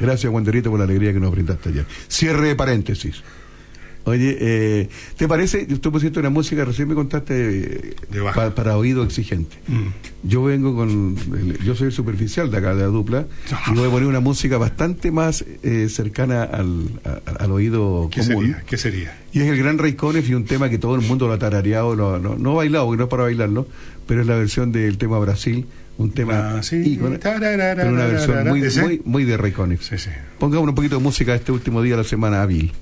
Gracias, Wanderito, por la alegría que nos brindaste ayer. Cierre de paréntesis. Oye, eh, ¿te parece? Tú pusiste una música, recién me contaste, eh, pa- para oído exigente. Mm. Yo vengo con. yo soy el superficial de acá, de la dupla, y voy a poner una música bastante más eh, cercana al, a- al oído ¿Qué común. sería? ¿Qué sería? Y es el Gran Rey Conef y un tema que todo el mundo lo ha tarareado, lo- no, no bailado, porque no es para bailarlo, pero es la versión del tema Brasil, un tema ícono, pero una versión muy, muy, muy de Rey Conef. Pongamos un poquito de música este último día de la semana hábil.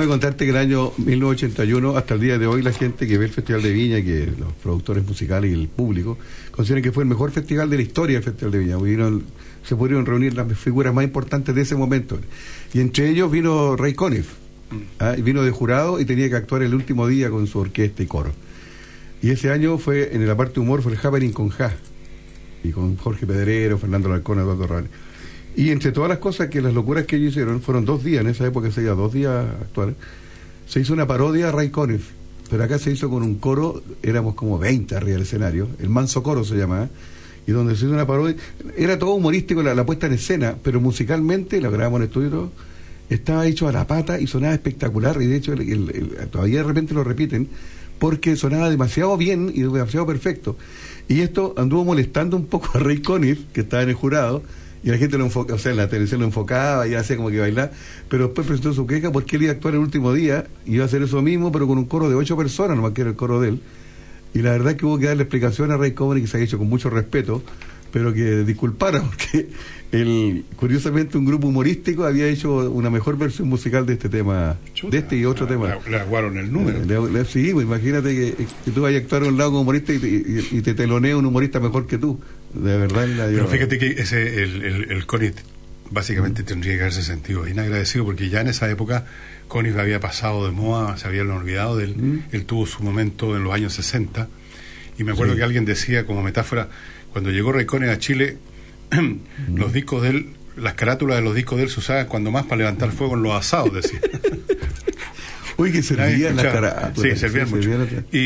Déjame contarte que el año 1981, hasta el día de hoy, la gente que ve el Festival de Viña, que los productores musicales y el público, consideran que fue el mejor festival de la historia del Festival de Viña. Vino- se pudieron reunir las figuras más importantes de ese momento. Y entre ellos vino Ray Conniff. ¿ah? Y vino de jurado y tenía que actuar el último día con su orquesta y coro. Y ese año fue, en la parte de humor, fue el Happening con Ja. Y con Jorge Pedrero, Fernando Larcón, Eduardo Rani. Y entre todas las cosas que las locuras que ellos hicieron, fueron dos días, en esa época se iba dos días actuales, se hizo una parodia a Ray Conniff. Pero acá se hizo con un coro, éramos como 20 arriba del escenario, el Manso Coro se llamaba, y donde se hizo una parodia, era todo humorístico la, la puesta en escena, pero musicalmente, lo grabamos en estudio y todo, estaba hecho a la pata y sonaba espectacular, y de hecho todavía de repente lo repiten, porque sonaba demasiado bien y demasiado perfecto. Y esto anduvo molestando un poco a Ray Conniff, que estaba en el jurado, y la gente lo enfocaba, o sea, en la televisión lo enfocaba y hacía como que bailar, pero después presentó su queja porque él iba a actuar el último día, y iba a hacer eso mismo, pero con un coro de ocho personas, nomás que era el coro de él. Y la verdad que hubo que darle explicación a Ray Conniff, que se ha hecho con mucho respeto, pero que disculpara, porque el, curiosamente un grupo humorístico había hecho una mejor versión musical de este tema, de este y otro tema. Le aguaron el número. Le- le- sí, pues imagínate que, que tú vayas a actuar a un lado como humorista y, te- y- y te telonea un humorista mejor que tú. De verdad. la- Pero fíjate que ese, el, el, el Conniff básicamente tendría que haberse sentido inagradecido porque ya en esa época Conniff había pasado de moda, se habían olvidado de él. Él tuvo su momento en los años 60 y me acuerdo Sí. que alguien decía como metáfora, cuando llegó Ray Conniff a Chile, los discos de él, las carátulas de los discos de él se usaban cuando más para levantar fuego en los asados, decía. Uy, que servían las carátulas. Sí, servían Sí, mucho. servían Y,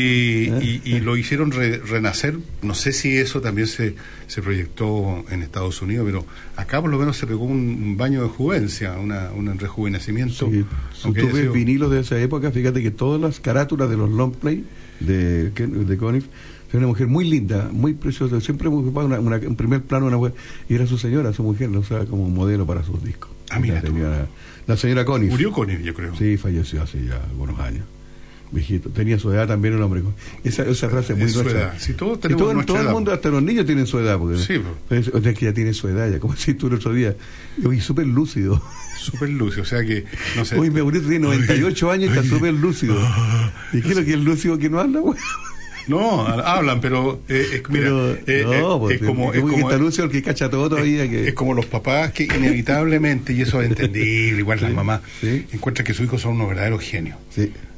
y, y lo hicieron re- renacer. No sé si eso también se, se proyectó en Estados Unidos, pero acá por lo menos se pegó un, baño de juvencia, una, un rejuvenecimiento. Si aunque tú ves sido- vinilos de esa época, fíjate que todas las carátulas de los long play de, de Conniff, era una mujer muy linda, muy preciosa, siempre ocupaba una, una- en primer plano una mujer, y era su señora, su mujer, la usaba como modelo para sus discos. Ah, mira señora, la señora Conniff. Murió Conniff, yo creo. Sí, falleció hace ya algunos años. Viejito. Tenía su edad también el hombre. Esa, esa frase es muy su nuestra. edad. Si todos Y tenemos todo, nuestra todo el mundo, hasta los niños tienen su edad. Porque, Sí, pues, o sea, que ya tiene su edad, ya como si tú el otro día. Vi súper lúcido. Súper lúcido, o sea que, no sé. Uy, mi abuelito tiene 98 años y está súper lúcido. ¿Y qué es lo que es lúcido que no habla, güey? No, ha- hablan, pero eh, es, mira, Pero, eh, no, eh, pues, es como, es que como- está lúcido el que cacha todo todavía. Que... Es como los papás que inevitablemente, y eso es entendible, igual las mamás, encuentran que sus hijos son unos verdaderos genios.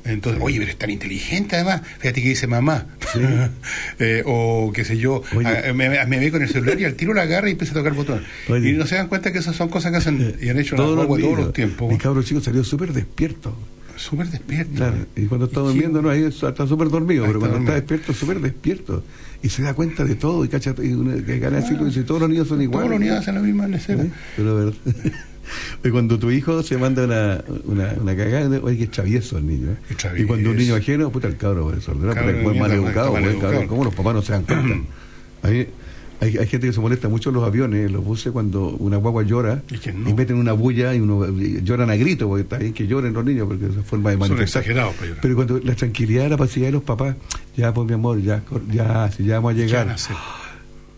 Entonces, oye, pero es tan inteligente además, fíjate que dice mamá. Eh, o qué sé yo, a- me, me ve con el celular y al tiro la agarra y empieza a tocar botón. Y no se dan cuenta que esas son cosas que hacen y han hecho todos los, todos los tiempos. Mi cabro chico salió súper despierto. Súper despierto. Claro, y cuando está durmiendo, no, ahí está súper dormido, Ahí pero está cuando está despierto, súper despierto. Y se da cuenta de todo, y cacha, y uno, que gana decirlo, y dice, todos los niños son iguales. Todos los niños hacen la misma escena. ¿Eh? Pero verdad. Oye, cuando tu hijo se manda una, una, una cagada, oye, que es travieso el niño. ¿eh? travieso. Y cuando un niño ajeno, puta, el cabro de mal educado, mal educado. ¿cómo los papás no se dan cuenta? Ahí, hay, hay gente que se molesta mucho en los aviones, en los buses, cuando una guagua llora y, meten una bulla y, uno, y lloran a grito, porque está bien que lloren los niños, porque es una forma de Son manifestar. exagerados para llorar. Pero cuando la tranquilidad, la paciencia de los papás, ya, pues mi amor, ya, ya, si ya vamos a llegar.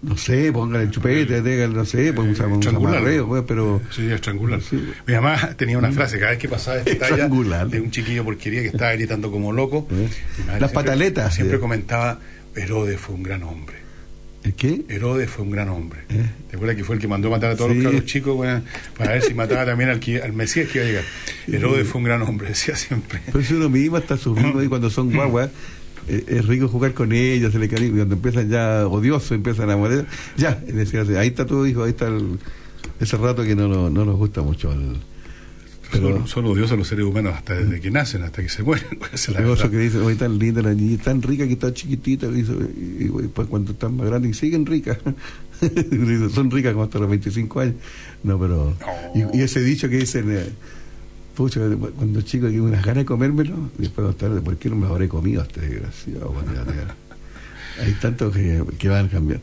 No sé, pongan el chupete, tengan, no sé, pues un, un amarreo, pues, pero... Sí, estrangular. Mi mamá tenía una frase, cada vez que pasaba esta talla de un chiquillo porquería que estaba gritando como loco. Las siempre- pataletas, Siempre sí. comentaba, Herodes fue un gran hombre. ¿El qué? Herodes fue un gran hombre. ¿Te acuerdas que fue el que mandó matar a todos Sí. los cabros chicos para ver si mataba también al, que- al Mesías que iba a llegar? Herodes fue un gran hombre, decía siempre. Pero si uno mismo está subiendo ahí cuando son guaguas, eh, es rico jugar con ellos, se le cariño, y cuando empiezan ya odiosos, empiezan a morir, ya, así, ahí está tu hijo, ahí está el- ese rato que no, no nos gusta mucho. el- pero Son, son odiosos los seres humanos hasta desde que nacen, hasta que se mueren. Es la que dicen, hoy tan linda la niña, tan rica que está chiquitita, y, dice, y- y después cuando están más grandes, y siguen ricas. Dice, Son ricas como hasta los 25 años. No, pero. Y, y ese dicho que dicen, eh, pucha, cuando chico que unas ganas de comérmelo, y después más tarde, ¿por qué no me lo habré comido este desgraciado? Hay tantos que, que van a cambiar.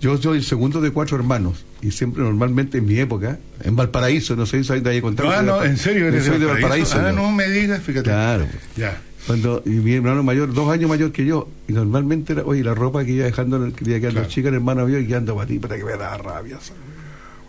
Yo soy el segundo de cuatro hermanos, y siempre, normalmente en mi época, en Valparaíso, no sé si hay de contar. Ah, no, en serio, eres soy de Valparaíso. Valparaíso. Ah, no me digas, fíjate. Claro. Ya. Cuando, y mi hermano mayor, dos años mayor que yo, y normalmente era, oye, la ropa que iba dejando, que iba quedando chica, el hermano mío, y quedando para ti, para que me da rabia. ¿sabes?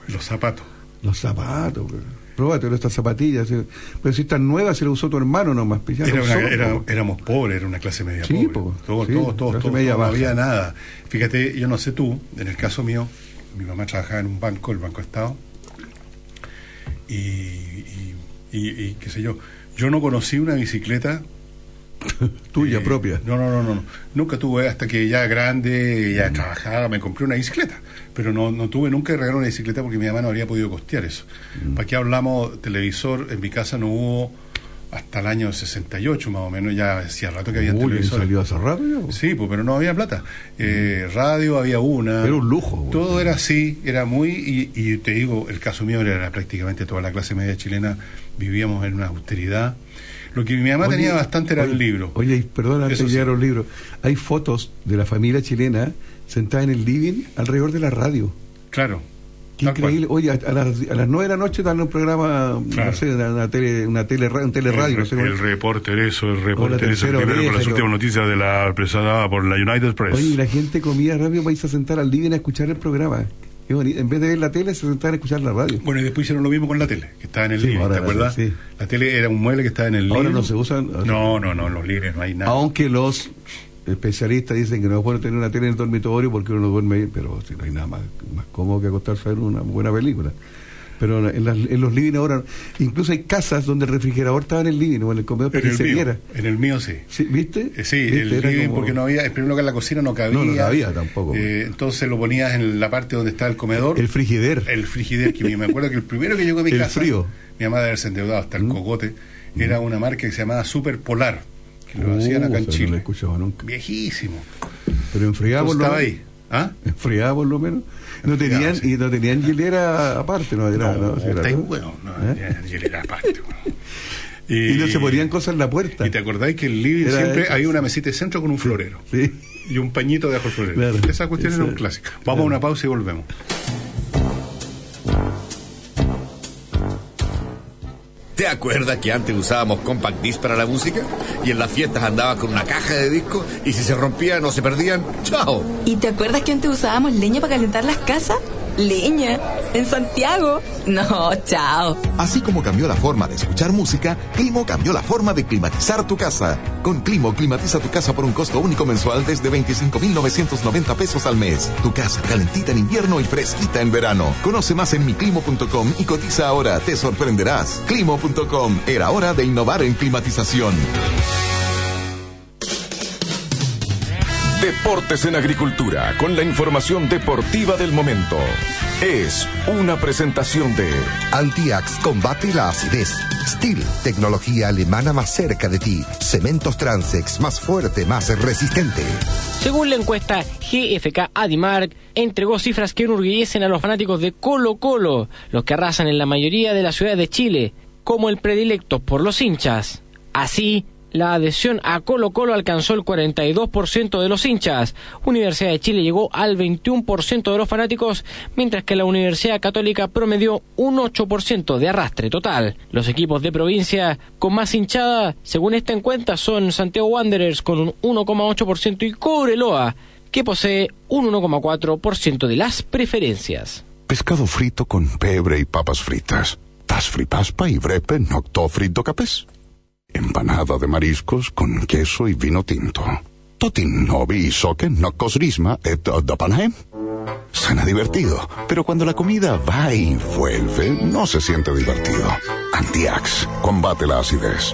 Los zapatos. Los zapatos, güey. Róbatelo estas zapatillas. sí. Pero si están nuevas, se las usó tu hermano nomás. pues Era no una- era- po. éramos pobres, era una clase media Sí, pobre. po, Todo, sí, todo, todo, clase todo, media no baja. había nada. Fíjate, yo no sé tú, en el caso mío, mi mamá trabajaba en un banco, el Banco Estado, y, y, y- y qué sé yo, yo no conocí una bicicleta Tuya eh, propia. No, no, no, no. Nunca tuve hasta que ya grande, ya trabajaba, me compré una bicicleta. Pero no, no tuve nunca que regalar una bicicleta porque mi mamá no habría podido costear eso. Mm. ¿Para qué hablamos? Televisor en mi casa no hubo hasta el año 68 más o menos, ya hacía rato que había Uy, televisores. salió hace po. Sí, pues, pero no había plata. Eh, radio había una. Era un lujo. Todo era así, era muy. Y, y te digo, el caso mío era prácticamente toda la clase media chilena, vivíamos en una austeridad. Lo que mi mamá Oye, tenía bastante era oye, el libro. Oye, y perdona, antes de sí. llegar a los libros. Hay fotos de la familia chilena sentada en el living alrededor de la radio. Claro. Qué Tal cual. increíble. Oye, a, a las, a las 9 de la noche dan un programa, Claro. no sé, una, tele, una tele, un teleradio. el, no sé el reporter, eso, el reporter, eso, primero con oreja, las últimas noticias de la presentada por la United Press. Oye, y la gente comía rápido para irse a sentar al living a escuchar el programa. En vez de ver la tele, se sentaban a escuchar la radio. Bueno, y después hicieron lo mismo con la tele, que estaba en el Sí, living, ahora ¿te acuerdas? sí. La tele era un mueble que estaba en el Ahora living. no se usan. No, no, no, en los livings no hay nada. Aunque los especialistas dicen que no es bueno tener una tele en el dormitorio porque uno no duerme ahí, pero si no hay nada más, más cómodo que acostarse a ver una buena película. Pero en, las- en los living ahora, incluso hay casas donde el refrigerador estaba en el living o en el comedor para En que el se mío, viera. en el mío sí. Sí, ¿Viste? Eh, Sí, ¿Viste? el Era living como- porque no había, en primer lugar la cocina no cabía. No, no cabía tampoco. Eh, entonces lo ponías en la parte donde está el comedor. El frigider. El frigider, que me acuerdo que el primero que llegó a mi El casa, frío. mi mamá de haberse endeudado hasta el cogote, era una marca que se llamaba Super Polar, que lo Uh, hacían acá en eso no Chile. lo he escuchado nunca. Viejísimo. Pero enfriaba por lo estaba ahí. ¿Ah? Enfriaba por lo menos. No Enfriaba, tenían, sí. y no tenían hielera aparte, no era, No, no, era- hueón, no, ¿Eh? ya- ya era aparte. Y no se ponían cosas en la puerta. Y te acordáis que el living Era siempre eso. había una mesita de centro con un florero. Sí. Y un pañito debajo del florero. Claro. Esa cuestión era un clásico. Vamos a una pausa y volvemos. ¿Te acuerdas que antes usábamos compact disc para la música? Y en las fiestas andaba con una caja de discos y si se rompían o se perdían, ¡chao! ¿Y te acuerdas que antes usábamos leña para calentar las casas? ¿Leña? ¿En Santiago? No, chao. Así como cambió la forma de escuchar música, Climo cambió la forma de climatizar tu casa. Con Climo climatiza tu casa por un costo único mensual desde 25,990 pesos al mes. Tu casa calentita en invierno y fresquita en verano. Conoce más en miclimo.com y cotiza ahora, te sorprenderás. Climo.com, era hora de innovar en climatización. Deportes en Agricultura, con la información deportiva del momento. Es una presentación de Antiax combate la acidez. Steel, tecnología alemana más cerca de ti. Cementos Transex, más fuerte, más resistente. Según la encuesta GFK Adimark, entregó cifras que enorgullecen a los fanáticos de Colo Colo, los que arrasan en la mayoría de las ciudades de Chile, como el predilecto por los hinchas. Así, la adhesión a Colo Colo alcanzó el 42% de los hinchas. Universidad de Chile llegó al 21% de los fanáticos, mientras que la Universidad Católica promedió un 8% de arrastre total. Los equipos de provincia con más hinchada, según esta encuesta, son Santiago Wanderers con un 1,8% y Cobreloa, que posee un 1,4% de las preferencias. Pescado frito con pebre y papas fritas. Tas fripaspa y brepe nocto frito capes. Empanada de mariscos con queso y vino tinto. Totin novi soque nocos risma et dapanae. Suena divertido, pero cuando la comida va y vuelve, no se siente divertido. Antiax, combate la acidez.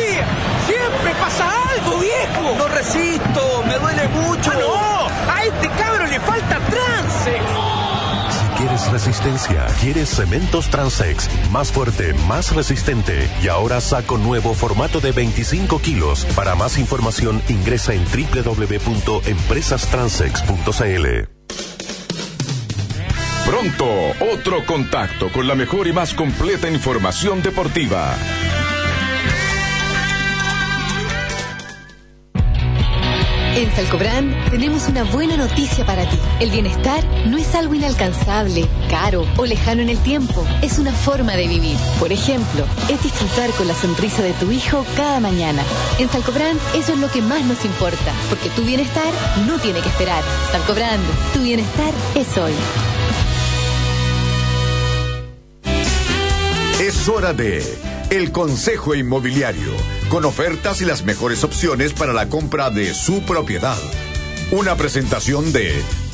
No resisto, me duele mucho. ¡Ah, no! A este cabro le falta trance. Si quieres resistencia, quieres cementos Transex, más fuerte, más resistente y ahora saco nuevo formato de 25 kilos. Para más información ingresa en www.empresastransex.cl. Pronto, otro contacto con la mejor y más completa información deportiva. En Salcobrand tenemos una buena noticia para ti. El bienestar no es algo inalcanzable, caro o lejano en el tiempo. Es una forma de vivir. Por ejemplo, es disfrutar con la sonrisa de tu hijo cada mañana. En Salcobrand eso es lo que más nos importa, porque tu bienestar no tiene que esperar. Salcobrand, tu bienestar es hoy. Es hora de El Consejo Inmobiliario, con ofertas y las mejores opciones para la compra de su propiedad. Una presentación de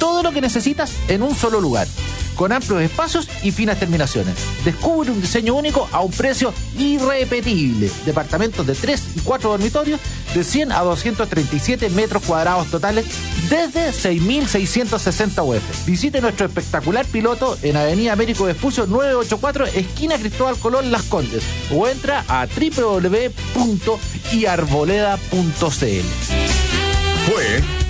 Todo lo que necesitas en un solo lugar. Con amplios espacios y finas terminaciones. Descubre un diseño único a un precio irrepetible. Departamentos de 3 y 4 dormitorios de 100 a 237 metros cuadrados totales desde 6.660 UF. Visite nuestro espectacular piloto en Avenida Américo Vespucio 984, esquina Cristóbal Colón Las Condes, o entra a www.iarboleda.cl. Fue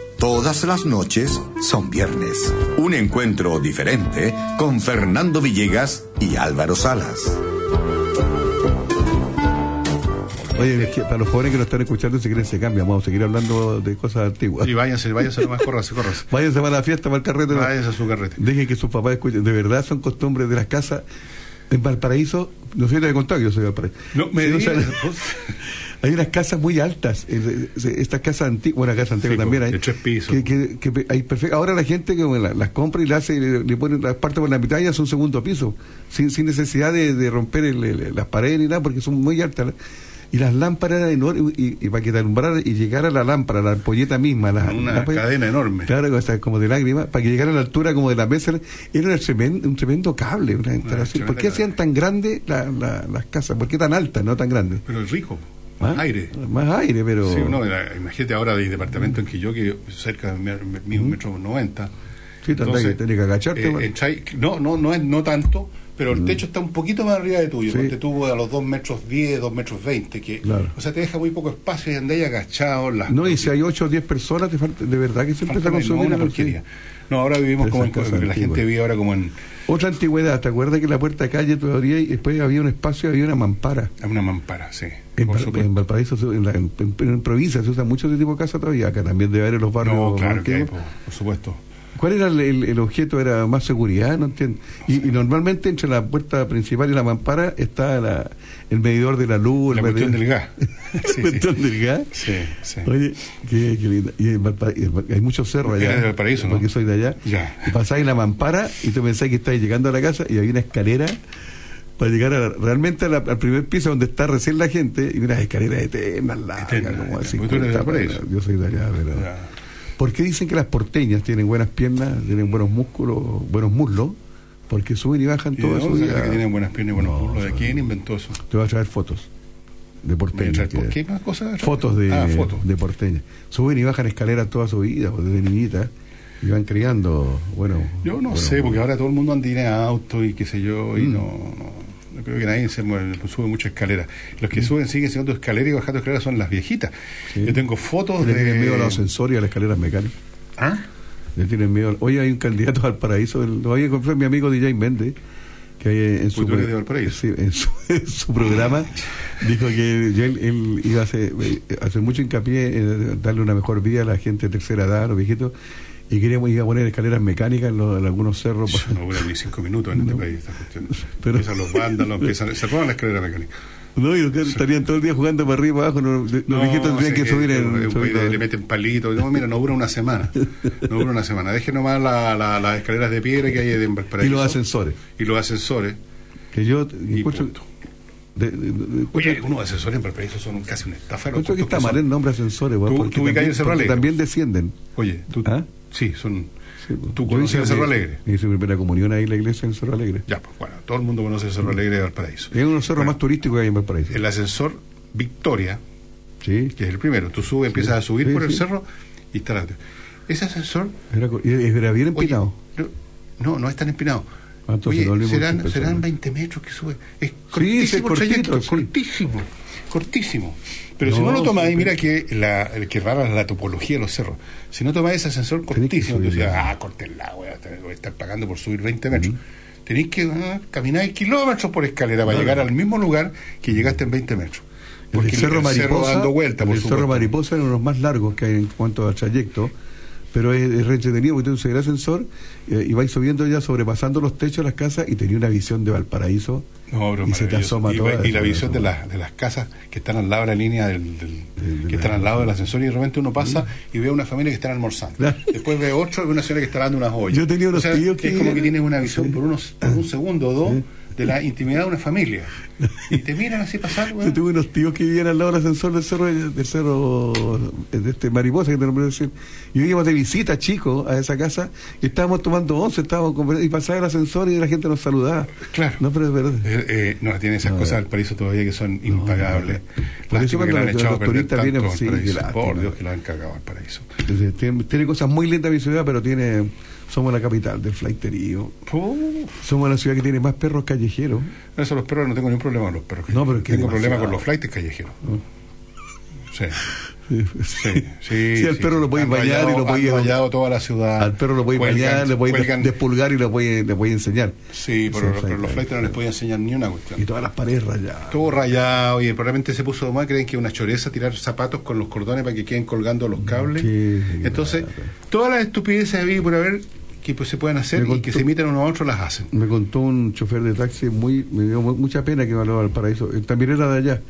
Todas las noches son viernes. Un encuentro diferente con Fernando Villegas y Álvaro Salas. Oye, es que para los jóvenes que nos están escuchando, si quieren se cambia, vamos a seguir hablando de cosas antiguas. Y váyanse, váyanse nomás, córranse, córranse. Váyanse para la fiesta, para el carrete. Váyanse a su carrete. Dejen que sus papás escuchen. De verdad son costumbres de las casas. En Valparaíso, no sé si te he contado que yo soy de Valparaíso. No, me Sí, Hay unas casas muy altas, eh, eh, estas casas antiguas, bueno, casa antigua Sí, también hay. de tres pisos. Que, que- que hay perfecto. Ahora la gente que la- las compra y las hace, le, le pone las partes por la mitad y hace un segundo piso, sin, sin necesidad de, de romper el- el- las paredes ni nada, porque son muy altas. Y las lámparas eran enormes, y, y para que te alumbrara y llegara la lámpara, la ampolleta misma, la, Una la- cadena enorme. Claro, o sea, como de lágrimas, para que llegara a la altura como de la mesa, era un tremendo, un tremendo cable. Una instalación. ¿Por qué hacían tan grandes la- la- las casas? ¿Por qué tan altas, no tan grandes? Pero es rico. ¿Ah? Aire. Más aire, pero... Sí, no, era- imagínate ahora de departamento en Quilloque, cerca de mi- un metro noventa. Sí, tendrás que- tenés que agacharte, eh, bueno. entráis- no, no, no es no tanto, pero el techo está un poquito más arriba de tuyo. Sí. Te tuvo a los 2 metros 10, 2 metros 20, que, Claro. o sea, te deja muy poco espacio y andáis agachados. Las, No, y si hay 8 o 10 personas, te falta- de verdad que se empieza a consumir una porquería. No, ahora vivimos como en, la gente vive ahora como en Otra antigüedad, ¿te acuerdas que en la puerta de calle todavía y después había un espacio, había una mampara? una mampara, sí. En, en Valparaíso, en, la- en- en- provincia, se usa mucho ese tipo de casa todavía. Acá también debe haber en los barrios. No, claro que hay, por supuesto. ¿Cuál era el, objeto? ¿Era más seguridad? No entiendo. Y, y normalmente entre la puerta principal y la mampara está la- el medidor de la luz. La el cuestión del gas. la cuestión del gas. Sí, sí. Oye, qué, qué lindo. Y hay muchos cerros allá. Eres de Valparaíso, ¿no? Porque soy de allá. Ya. Y pasáis la mampara y tú pensás que estáis llegando a la casa y había una escalera para llegar a la- realmente a la- al primer piso donde está recién la gente y unas escaleras eternas largas, Eternas, como así. Yo soy de allá, pero... ¿Por qué dicen que las porteñas tienen buenas piernas, tienen buenos músculos, buenos muslos? Porque suben y bajan ¿Y de toda su dónde saca vida. que tienen buenas piernas y buenos muslos? ¿De quién inventó eso? Te voy a traer fotos de porteñas. traer por- que- qué más cosas? Fotos de, Ah, de. Suben y bajan escaleras toda su vida, desde niñita, y van criando, bueno... Yo no bueno, sé, porque ahora todo el mundo anda en auto y qué sé yo, y Mm. no, no, creo que nadie se mueve, sube mucha escalera. Los que suben siguen siendo escaleras y bajando escaleras son las viejitas. Yo tengo fotos Le tienen miedo a los de... ascensores y a las escaleras mecánicas. ¿Ah? Le tienen miedo. Hoy hay un candidato al paraíso. Lo había encontrado mi amigo DJ Méndez, que hay en su, de sí, en su, en su programa dijo que él, él iba a hacer, eh, hacer mucho hincapié en darle una mejor vida a la gente de tercera edad, a los viejitos, y queríamos ir a poner escaleras mecánicas en, los- en algunos cerros. No dura ni cinco minutos en este país esta cuestión. Pero- empiezan los vándalos, empiezan, se roban la escalera mecánica. No, y los que estarían todo el día jugando para arriba y para abajo. no, los No, viejitos tendrían sé que subir en. le- subir le, meten palitos. No, mira, no dura una semana. No dura una semana. Dejen nomás la- la- las escaleras de piedra que hay en y Valparaíso. los ascensores. Y los ascensores. Que yo Y punto. de- de- de- Oye, algunos ascensores en Valparaíso son casi una estafa. los encuentro que está mal el nombre ascensores, ¿Tú- porque tú también- porque también descienden. Oye, tú, ¿Ah? Sí, son. tú Yo conoces hice el Cerro Alegre. Hice mi primera comunión ahí en la iglesia en Cerro Alegre. Ya, pues bueno, todo el mundo conoce el Cerro Alegre de Valparaíso. Es uno de los cerros más turísticos que hay en Valparaíso. El ascensor Victoria, Sí. que es el primero. Tú subes, empiezas a subir Sí, por el sí. cerro y está la- Ese ascensor Era, era bien empinado. No, no es tan empinado. Ah, entonces Oye, no serán, serán 20 metros que sube. Es Sí, cortísimo sí, el cortito, trayecto, sí. cortísimo, cortísimo. Pero si No, lo ahí mira que la, el que rara la topología de los cerros. Si no tomas ese ascensor cortísimo, tú decías, ah, cortenla, voy a, tener- voy a estar pagando por subir 20 metros. Tenéis que ah, caminar kilómetros por escalera para llegar al mismo lugar que llegaste en 20 metros. El Porque del Cerro el cerro Mariposa, dando vuelta, el por del Cerro. Mariposa es uno de los más largos que hay en cuanto al trayecto, pero es, es re entretenido porque tú el ascensor eh, y vais subiendo ya, sobrepasando los techos de las casas y tenía una visión de Valparaíso No, bro, y se te asoma y, toda. y la visión de, las de las casas que están al lado de la línea del, del- que están al lado del ascensor y de repente uno pasa y ve a una familia que están almorzando. Después ve otro y ve una señora que está dando unas ollas. Yo tenía unos O sea, tíos es que- como que tienes una visión por unos por un segundo o dos de la intimidad de una familia y te miran así pasar Yo tuve unos tíos que vivían al lado del ascensor del cerro, del cerro de este mariposa que te nombré decir. Y íbamos de visita, chicos, a esa casa y estábamos tomando once, estábamos conversando, y pasaba el ascensor y la gente nos saludaba. Claro. No, pero es verdad. Eh, eh, no, tiene esas No, cosas del paraíso todavía que son impagables. Por eso cuando los- los turistas vienen, sí. Por Dios que la han cagado al paraíso. Entonces, tiene, tiene cosas muy lindas mi ciudad, pero tiene somos la capital del flaiterío. Somos la ciudad que tiene más perros callejeros. Eso los perros no tengo ningún problema con los perros. No, pero que tengo problema con los flights callejeros. Sí. Sí, Sí, sí, Sí, al perro lo Han bañar y lo han rayado toda la ciudad. Al perro lo Cuelgan- bañar, le cuelgan- despulgar y lo podéis, le podéis enseñar. Sí, pero, los flights. no les podía enseñar ni una cuestión. Y todas las paredes rayadas. Todo rayado y probablemente se puso de más. Creen que una choreza tirar zapatos con los cordones para que queden colgando los cables. Entonces, todas las estupideces había por haber que pues, se pueden hacer y que se imitan unos a otros las hacen. Me contó un chofer de taxi muy, me dio mu- mucha pena que me hablaba del paraíso. Él también era de allá.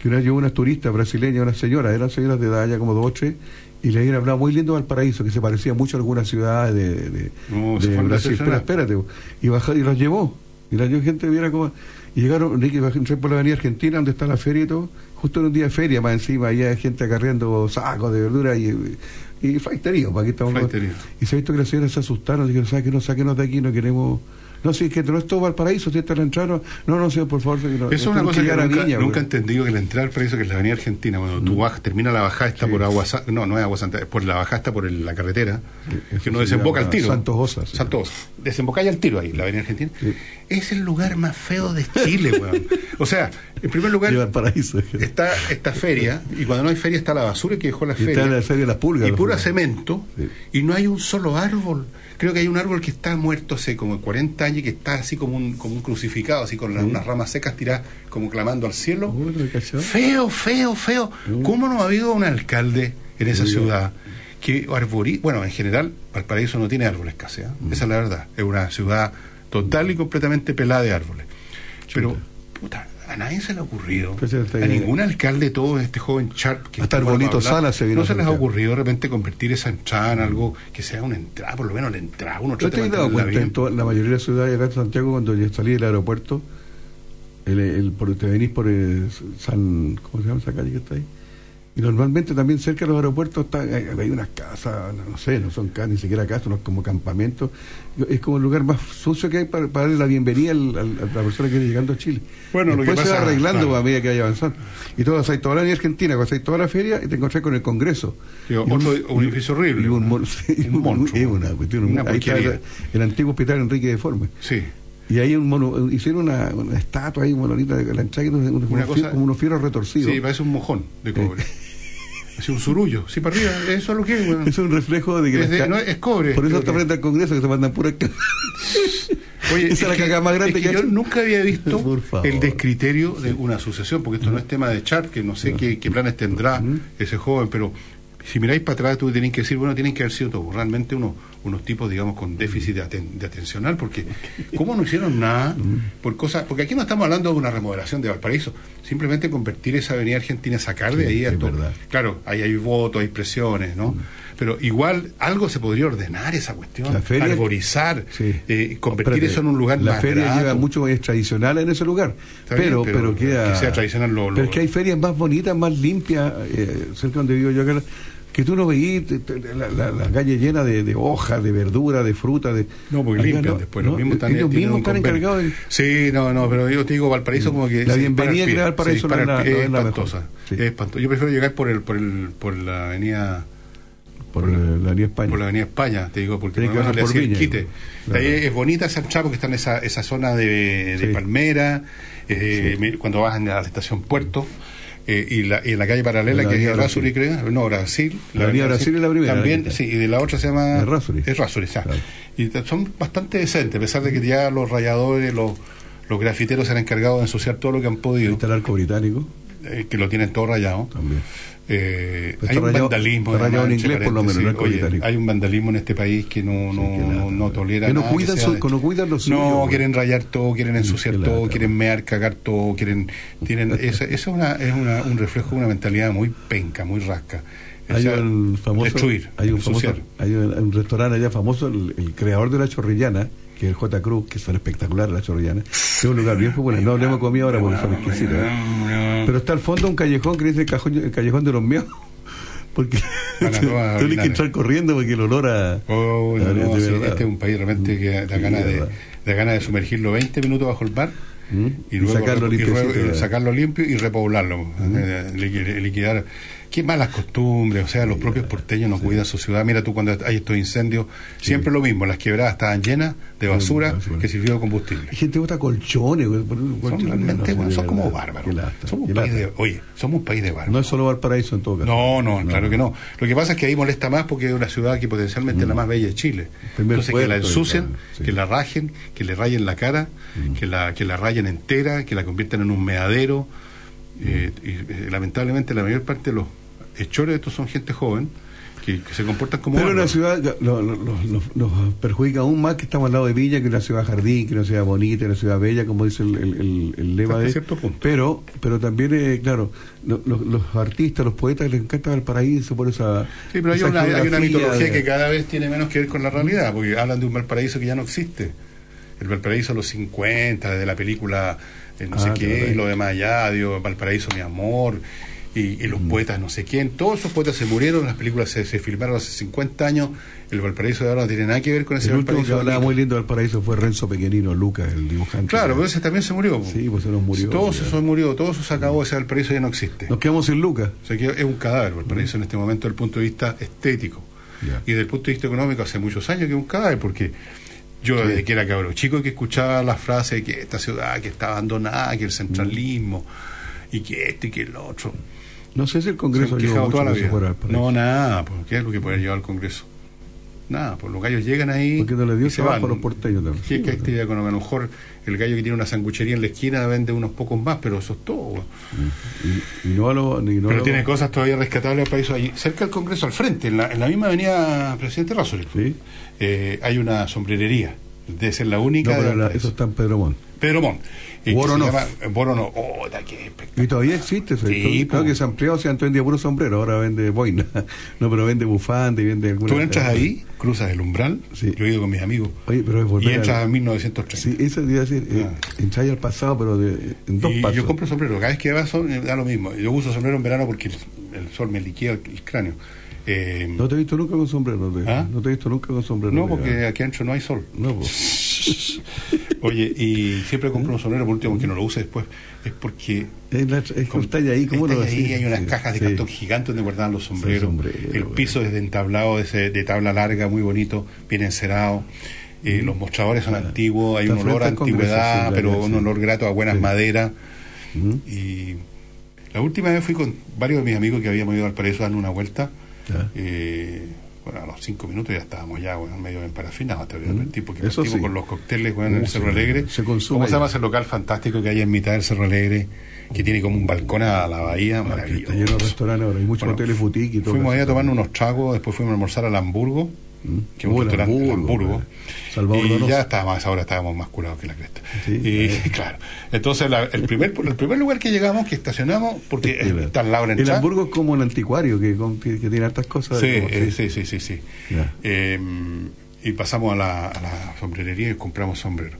Que una vez llevó una turista brasileña, una señora, eran señoras de edad ya como dos o tres, y le habían hablado muy lindo del paraíso, que se parecía mucho a algunas ciudades de, de, No, se de Brasil. Decepcionados. espérate, y bajó, y los llevó. Y la gente, viera cómo. Y llegaron, entré por la avenida Argentina, donde está la feria y todo, justo en un día de feria, más encima, ahí hay gente acarreando sacos de verdura y. Y flaiterío, para aquí estamos. Y se ha visto que las señoras se asustaron, dijeron, ¿sabes qué? No, sáquenos de aquí, no queremos. No, sí, que no es todo Valparaíso, si esta es la entrada. No, no, señor, por favor. que no, Eso es una cosa que a nunca, Viña, nunca he entendido que la entrada al paraíso, que es la avenida Argentina, cuando tú bajas, termina la bajada, está por Agua no, no es Agua Santa, es por la bajada está por el- la carretera, que no se desemboca al tiro. Santos Osas, sí. Santos Osas. Desemboca ya al tiro ahí, la avenida Argentina. Es el lugar más feo de Chile, weón. O sea, en primer lugar, Lleva al paraíso. está esta feria, y cuando no hay feria está la basura que dejó la Y feria. está la feria de las pulgas. y pura cemento, y no hay un solo árbol. Creo que hay un árbol que está muerto hace como 40 años y que está así como un, como un crucificado, así con las, Mm. unas ramas secas tiradas como clamando al cielo. Feo, feo, feo. ¿Cómo no ha habido un alcalde en esa Mm. Ciudad que arbori... Bueno, en general, Valparaíso no tiene árboles casi, ¿eh? Mm. esa es la verdad. Es una ciudad total y completamente pelada de árboles. Pero, puta, a nadie se le ha ocurrido, Pues a ningún alcalde, todo este joven Sharp que Hasta el bonito Sala se vino No se les ha ocurrido de repente convertir esa entrada en algo que sea una entrada, por lo menos la entrada. Uno ¿No trata te de dado cuenta en toda- la mayoría de las ciudades acá en Santiago cuando yo salí del aeropuerto, el, el- por, te venís por el San, ¿cómo se llama esa calle que está ahí? Y normalmente también cerca de los aeropuertos está, hay, hay unas casas, no, sé, no son casas, ni siquiera casas, no, como campamentos. Es como el lugar más sucio que hay para, para darle la bienvenida al- al- a la persona que viene llegando a Chile. Bueno, lo que Después se va pasa- arreglando claro. a medida que vaya avanzando. Y todo, sea, toda la Argentina, hay toda la feria, y te encontrás con el Congreso. Digo, Y otro- un y- edificio horrible. y un, Un monstruo. es una cuestión, Una ahí está el, antiguo hospital Enrique de Forme. Sí. Y ahí un mono, hicieron una, una estatua ahí, monolita de la entrada, unos, unos Una fierros- cosa- como unos fierros retorcidos. Sí, parece un mojón de cobre. Es un surullo, sí para arriba, eso es lo que es, weón. Es un reflejo de que Es de- no, es cobre, Por eso está que- frente al Congreso que se mandan puras ca- Oye, Esa es la que- cagada más grande es que ha yo nunca había visto el descriterio de una asociación, porque esto no es tema de chat, que no sé qué, qué planes tendrá ese joven, pero si miráis para atrás, tú tenéis que decir, bueno, tienen que haber sido todos realmente unos, unos tipos, digamos, con déficit de, aten- de atencional, porque ¿cómo no hicieron nada por cosas? Porque aquí no estamos hablando de una remodelación de Valparaíso, simplemente convertir esa avenida argentina, sacar de ahí a es todo. Claro, ahí hay votos, hay presiones, ¿no? Pero igual algo se podría ordenar esa cuestión, La feria- arborizar, eh, convertir Espérate, eso en un lugar la más feria grato. lleva mucho más tradicional en ese lugar bien, pero, pero pero queda que sea tradicional lo- lo- pero es que hay ferias más bonitas más limpias eh, cerca donde vivo yo acá que tú no te- la, la- la calle llena de, de hojas de verdura de fruta de No, porque Acá limpian no, después, no, los mismos están, ellos mismos encargados de Sí, no, no, pero yo te digo, Valparaíso como que... La bienvenida que Valparaíso no es la- es es la espantosa, es espantosa. Yo prefiero llegar por el por el por la avenida por la avenida España. por la avenida España, te digo, porque por le hacía el quite. Claro. De ahí es bonita esa entrada porque está en esa, esa zona de, de palmera, eh, cuando vas a la estación Puerto, eh, y, la, y en la calle paralela, La que es Errázuri, creo, no, Brasil. La avenida Brasil es la primera, También, la- sí, y de la otra se llama... Errázuri. Errázuri, ya. Y son bastante decentes, a pesar de que ya los rayadores, los, los grafiteros se han encargado de ensuciar todo lo que han podido. está el arco británico eh, que lo tienen todo rayado. También. Eh, Pero hay un rayado- vandalismo. en además, entre inglés, por lo menos, no Oye, hay un vandalismo en este país que no, no, no, no tolera Que no nada cuidan que su- que no cuidan lo suyo, No, güey. quieren rayar todo, quieren ensuciar todo, quieren mear, cagar todo, quieren... tienen Eso, es, una, es una, un reflejo de una mentalidad muy penca, muy rasca. Hay sea, un famoso destruir, hay un famoso hay un, un restaurante allá famoso el, el creador de la chorrillana que es el J. Cruz que son espectaculares la chorrillana es un lugar bien popular no hablemos comida ahora porque son exquisitas ¿eh? Pero está al fondo un callejón que dice el, callejón de los meados porque tienes que entrar corriendo porque el olor a Oh, no, a- no, de sí, verdad. este es un país realmente que da ganas de, da ganas de sumergirlo 20 minutos bajo el mar y, Y luego sacarlo y eh, sacarlo limpio y repoblarlo, eh, liqui- liquidar. Qué malas costumbres, o sea, los propios porteños no cuidan su ciudad. Mira tú cuando hay estos incendios, siempre lo mismo, las quebradas estaban llenas de basura que sirvió de combustible. hay gente bota colchones un Son realmente, no, bueno, son como bárbaros. Somos un país de, oye, somos un país de bárbaros. no es solo Valparaíso en todo caso No, no, claro que no. Lo que pasa es que ahí molesta más porque es una ciudad que potencialmente es la más bella de Chile. Entonces que la ensucien, que la rajen, que le rayen la cara, que la que la rayen entera, que la conviertan en un meadero. Eh, y eh, lamentablemente la mayor parte de los hechores de estos son gente joven que, que se comportan como Pero la ciudad lo- lo- lo- lo- nos perjudica aún más que estamos al lado de Villa, que es una ciudad jardín, que es una ciudad bonita, una ciudad bella, como dice el, el- el- el lema de cierto punto. Pero, pero también, eh, claro, lo- lo- los artistas, los poetas les encanta Valparaíso por esa. Sí, pero hay esa una, hay una mitología de- que cada vez tiene menos que ver con la realidad, porque hablan de un Valparaíso que ya no existe. El Valparaíso de los 50, de la película eh, no Ah, sé qué, y lo demás allá, digo, Valparaíso mi amor, y, y los poetas no sé quién, todos esos poetas se murieron, las películas se, se filmaron hace 50 años, el Valparaíso de ahora no tiene nada que ver con ese El último que Valparaíso. hablaba muy lindo de Valparaíso fue Renzo Pequeñino, Lucas, el dibujante. Claro, pero ese también se murió. Sí, pues se nos murió. todo eso murió, todo eso se acabó, ese Valparaíso ya no existe. Nos quedamos sin Lucas. O sea que es un cadáver Valparaíso en este momento desde el punto de vista estético. Y desde el punto de vista económico hace muchos años que es un cadáver, porque yo desde que era cabrón chico que escuchaba la frase de que esta ciudad que está abandonada, que el centralismo, y que esto y que el otro. No sé si el Congreso quejado mucho toda la vida. No, nada, ¿qué es lo que puede llevar al Congreso? Nada, pues los gallos llegan ahí. Porque no le dio y se van. a los porteños también. ¿Qué, qué actividad económica? A lo mejor el gallo que tiene una sanguchería en la esquina vende unos pocos más, pero eso es todo. Y, y no lo- y no a Pero lo- tiene cosas todavía rescatables al país allí. Cerca del Congreso, al frente, en la, en la misma avenida Presidente Razzoli, eh, hay una sombrerería. Debe ser la única. No, de pero la- Valparaíso. eso está en Pedro Montt. Pedro Montt. Eh, Voronov. llama- eh. Oh, da, qué espectacular. Y todavía existe eso. Sí, claro que se amplió, se antes vendía puro sombrero, ahora vende boina. No, pero vende bufanda y vende alguna Tú entras ahí, cruzas el umbral, yo he ido con mis amigos, Oye, pero es volver y entras a- a 1930. Sí, eso te iba a decir, eh, entrar al pasado, pero de, en dos y pasos. yo compro sombrero, cada vez que va sol, eh, da lo mismo. Yo uso sombrero en verano porque el, el sol me liquida el, el cráneo. Eh, No te he visto nunca con sombrero. ¿Ah? No te he visto nunca con sombrero. no, porque aquí adentro no hay sol. No, pues. Oye, y siempre compro un sombrero por último, aunque no lo use después. Es porque. Es, la, es como está ahí, ¿cómo está lo ahí, hay unas cajas de sí. cartón gigantes donde guardaban los sombreros. sombrero, el piso es de entablado de, ese- de tabla larga, muy bonito, bien encerado. Eh, los mostradores son antiguos, hay Mm. Está un olor a antigüedad, pero un olor grato a buenas Sí. maderas. Ujú. Y La última vez fui con varios de mis amigos que habíamos ido al paraíso a dar una vuelta. Eh, bueno, a los cinco minutos ya estábamos ya bueno, medio en parafina, te voy a advertir, porque Mm. Eso partimos sí. con los cócteles bueno, en el Cerro Alegre. se consume ¿Cómo se llama ese local fantástico que hay en mitad del Cerro Alegre? Que tiene como un balcón a la bahía, maravilloso. Está lleno de restaurantes ahora, hay muchos Bueno, hoteles boutique y todo. Fuimos ahí a eso. tomar unos tragos, después fuimos a almorzar al Hamburgo, que un restaurante en Hamburgo. Salvador y Donoso. ya estábamos, a esa hora estábamos más curados que la cresta. Sí, y claro, entonces la- el, primer, el primer lugar que llegamos, que estacionamos, porque eh, está al lado la El. Hamburgo es como un anticuario que, que, que tiene hartas cosas. Sí, como- eh, sí, sí, sí, sí. Eh, y pasamos a la, a la sombrerería y compramos sombreros.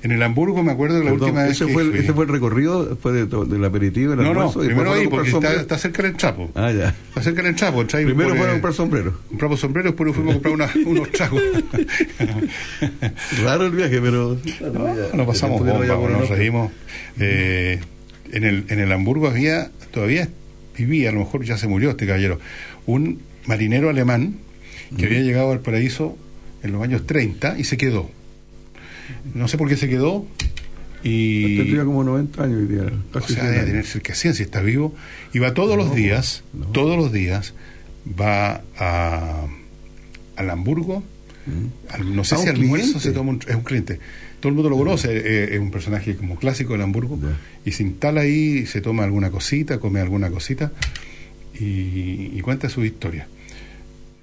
En el Hamburgo me acuerdo de la Perdón, última vez ese, que fue el, fui. ese fue el recorrido después de to- del aperitivo, el No, no, y primero ahí, porque está, cerca del Chapo. Ah, ya. Está cerca del Chapo. trae Primero por, fueron a comprar sombreros. Compramos sombreros, después fuimos a comprar una- unos tragos. Raro el viaje, pero. No, nos pasamos no bomba, nos reímos. Eh, en, el, en el Hamburgo había, todavía vivía, a lo mejor ya se murió este caballero, un marinero alemán que había llegado al paraíso en los años 30 y se quedó. No sé por qué se quedó. Y Tendría como 90 años hoy día. o Casi sea, 100 debe tener cerca de 100 si está vivo. Y va todos los días, todos los días, va a, al Hamburgo. al- no sé si almuerzo se toma un, es un cliente. Todo el mundo lo conoce, eh, es un personaje como clásico del Hamburgo. Y se instala ahí, se toma alguna cosita, come alguna cosita y, y cuenta su historia.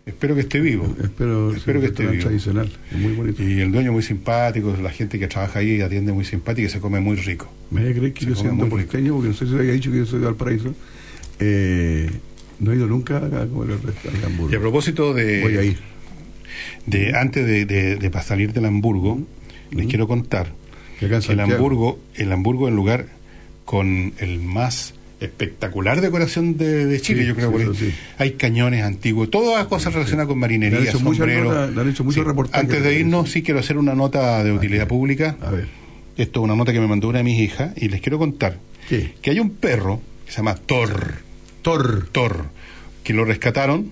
Espero que esté vivo. Espero, Espero que esté vivo. tradicional. Es muy bonito. Y el dueño muy simpático, la gente que trabaja ahí atiende muy simpática y se come muy rico. Me voy a creer que Se yo rico. porteño, porque no sé si había dicho que yo soy de Valparaíso. Eh, no he ido nunca a comer al restaurante Hamburgo. Y a propósito de. Voy a ir. de antes de, de, de salir del Hamburgo, les quiero contar Que el. Hamburgo, el Hamburgo es el lugar con el más espectacular decoración de, de Chile, Sí, yo creo. sí, por. Hay cañones antiguos, todas las cosas relacionadas con marinería, hecho muchas sombrero. notas- le han hecho muchos Sí. reportajes Antes de irnos, sí quiero hacer una nota de utilidad pública. A ver. Esto es una nota que me mandó una de mis hijas y les quiero contar ¿Qué? que hay un perro que se llama Thor. Thor. Thor, que lo rescataron,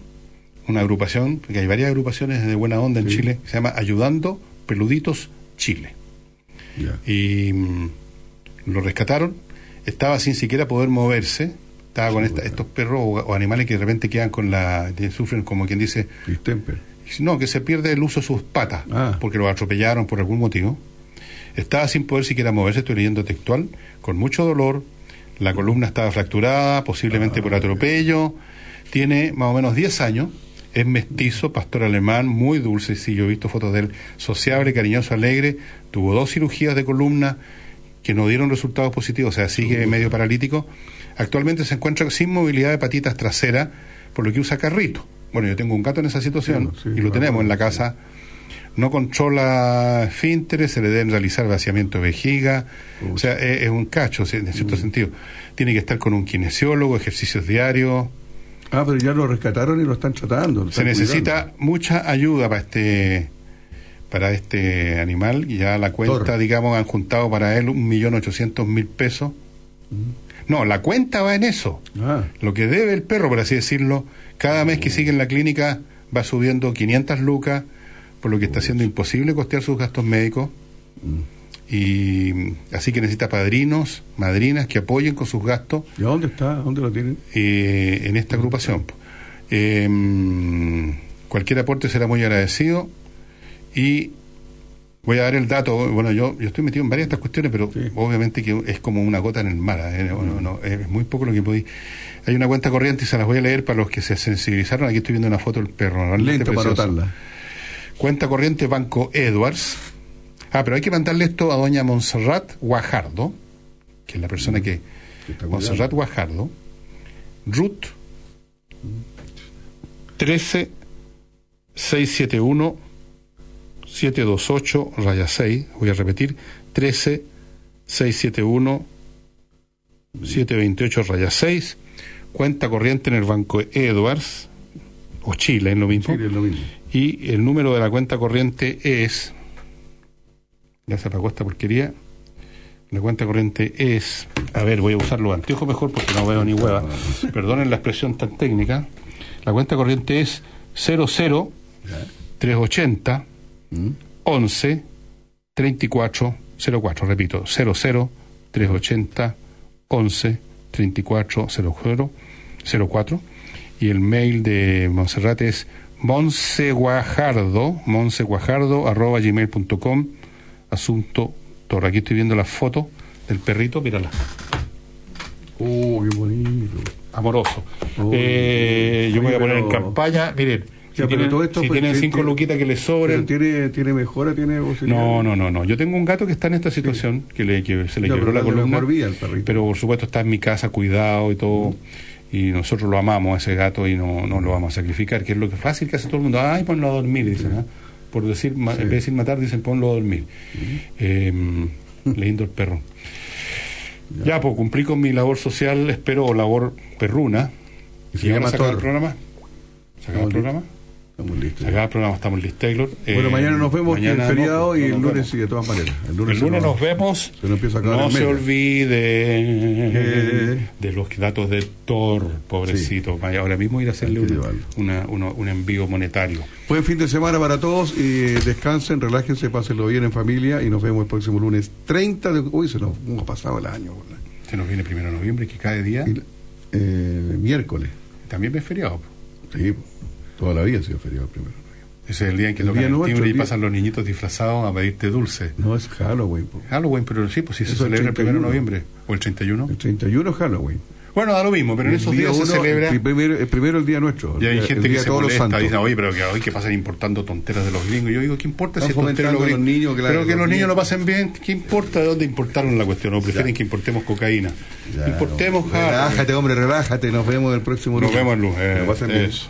una agrupación, porque hay varias agrupaciones de buena onda en. Chile, que se llama Ayudando Peluditos Chile. Y mm, lo rescataron, estaba sin siquiera poder moverse, estaba con esta- estos perros o, o animales que de repente quedan con la. que sufren como quien dice. Distemper. No, que se pierde el uso de sus patas, Ah. porque lo atropellaron por algún motivo. Estaba sin poder siquiera moverse, estoy leyendo textual, con mucho dolor. La columna estaba fracturada, posiblemente Ah, por atropello. Tiene más o menos 10 años. Es mestizo, pastor alemán, muy dulce. Sí, yo he visto fotos de él. Sociable, cariñoso, alegre. Tuvo dos cirugías de columna que no dieron resultados positivos, o sea, sigue medio paralítico. Actualmente se encuentra sin movilidad de patitas traseras, por lo que usa carrito. Bueno, yo tengo un gato en esa situación Sí, sí, y lo claro. tenemos en la casa. No controla esfínteres, se le deben realizar vaciamiento de vejiga. O sea, es, es un cacho, en Mm. cierto sentido. Tiene que estar con un kinesiólogo, ejercicios diarios. Ah, pero ya lo rescataron y lo están tratando. lo Se necesita mucha ayuda para este para este animal. y Ya la cuenta, digamos, han juntado para él un millón ochocientos mil pesos. No, la cuenta va en eso. Ah, Lo que debe el perro, por así decirlo, cada mes que sigue en la clínica va subiendo 500 lucas, por lo que está siendo imposible costear sus gastos médicos. Y mm, así que necesita padrinos, madrinas que apoyen con sus gastos ¿y a dónde está? ¿A dónde lo tienen? eh, en esta agrupación. Eh, mm, cualquier aporte será muy agradecido y voy a dar el dato. Bueno, yo, yo estoy metido en varias de estas cuestiones, pero obviamente que es como una gota en el mar. eh, no, no, es muy poco lo que podí. Hay una cuenta corriente y se las voy a leer para los que se sensibilizaron. Aquí estoy viendo una foto del perro. Lento para anotarla. Cuenta corriente Banco Edwards. Ah, pero hay que mandarle esto a doña Montserrat Guajardo, que es la persona que... Montserrat Guajardo. Ruth 13 671 728 raya 6. Voy a repetir. 13 671 728 raya 6. Cuenta corriente en el Banco Edwards, o Chile, es lo mismo. Chile es lo mismo. Y el número de la cuenta corriente es. Ya se apagó esta porquería. La cuenta corriente es. A ver, voy a usar los anteojos mejor porque no veo ni hueva. Perdonen la expresión tan técnica. La cuenta corriente es 00 380 11 34 04. Repito, 00 380 11 3404 y el mail de Monserrat es monseguajardo, monseguajardo arroba gmail.com, asunto Torre. Aquí estoy viendo la foto del perrito, mírala. Oh, qué bonito. Amoroso. Oh, Eh, yo me voy a poner en campaña, miren, Ya, pero tienen, todo esto, si pues, tienen tiene- cinco tiene- luquitas que les sobren, Pero tiene, tiene mejora, tiene no, no, no, no. Yo tengo un gato que está en esta situación, que, le, que se le Ya, quebró la columna. perrito. Pero por supuesto está en mi casa, cuidado y todo. Y nosotros lo amamos a ese gato y no, no lo vamos a sacrificar, que es lo que fácil que hace todo el mundo. Ay, ponlo a dormir, dicen. ¿ah? Por decir, ma- en vez de decir matar, dicen ponlo a dormir. Eh, lindo el perro. Ya, pues cumplí con mi labor social, espero, labor perruna. Y se ¿Y ahora llama se acaba el programa? ¿Se acaba el programa? Estamos listos. Acaba el programa, estamos listos, Taylor. Bueno, Eh, mañana nos vemos, que es mañana feriado, no, y el lunes sí, de todas maneras. El El lunes, lunes se nos vemos. Se nos empieza a acabar No el se mes. olvide Eh. de los datos de Thor, pobrecito. Vaya, Ahora mismo ir a hacerle un, llevarlo. una- uno- un envío monetario. Buen fin de semana para todos y descansen, relájense, pásenlo bien en familia y nos vemos el próximo lunes 30 de... Uy, se nos hemos pasado el año. Se nos viene primero de noviembre, que cada día Eh, miércoles. también es feriado. Sí, toda la vida ha sido feriado primero. Ese es el día en que El tocan día el timbre y el día- pasan los niñitos disfrazados a pedirte dulce. No es Halloween. po. Halloween, pero sí, pues sí se el celebra el primero de 31. noviembre. ¿O el 31? El 31 es Halloween. Bueno, da lo mismo, pero en El esos día días se celebra... El primero, el primero el día nuestro. Y hay el gente el que se de molesta, dice, oye, pero que hoy que pasan importando tonteras de los gringos. Yo digo, ¿qué importa si es tontera de los niños, claro, pero que los los niños lo pasen bien, ¿qué importa de dónde importaron la cuestión? ¿O prefieren que importemos cocaína? Ya, importemos no, Relájate, hombre, relájate. Nos vemos el próximo Nos vemos el lo eh, pasen bien. eso.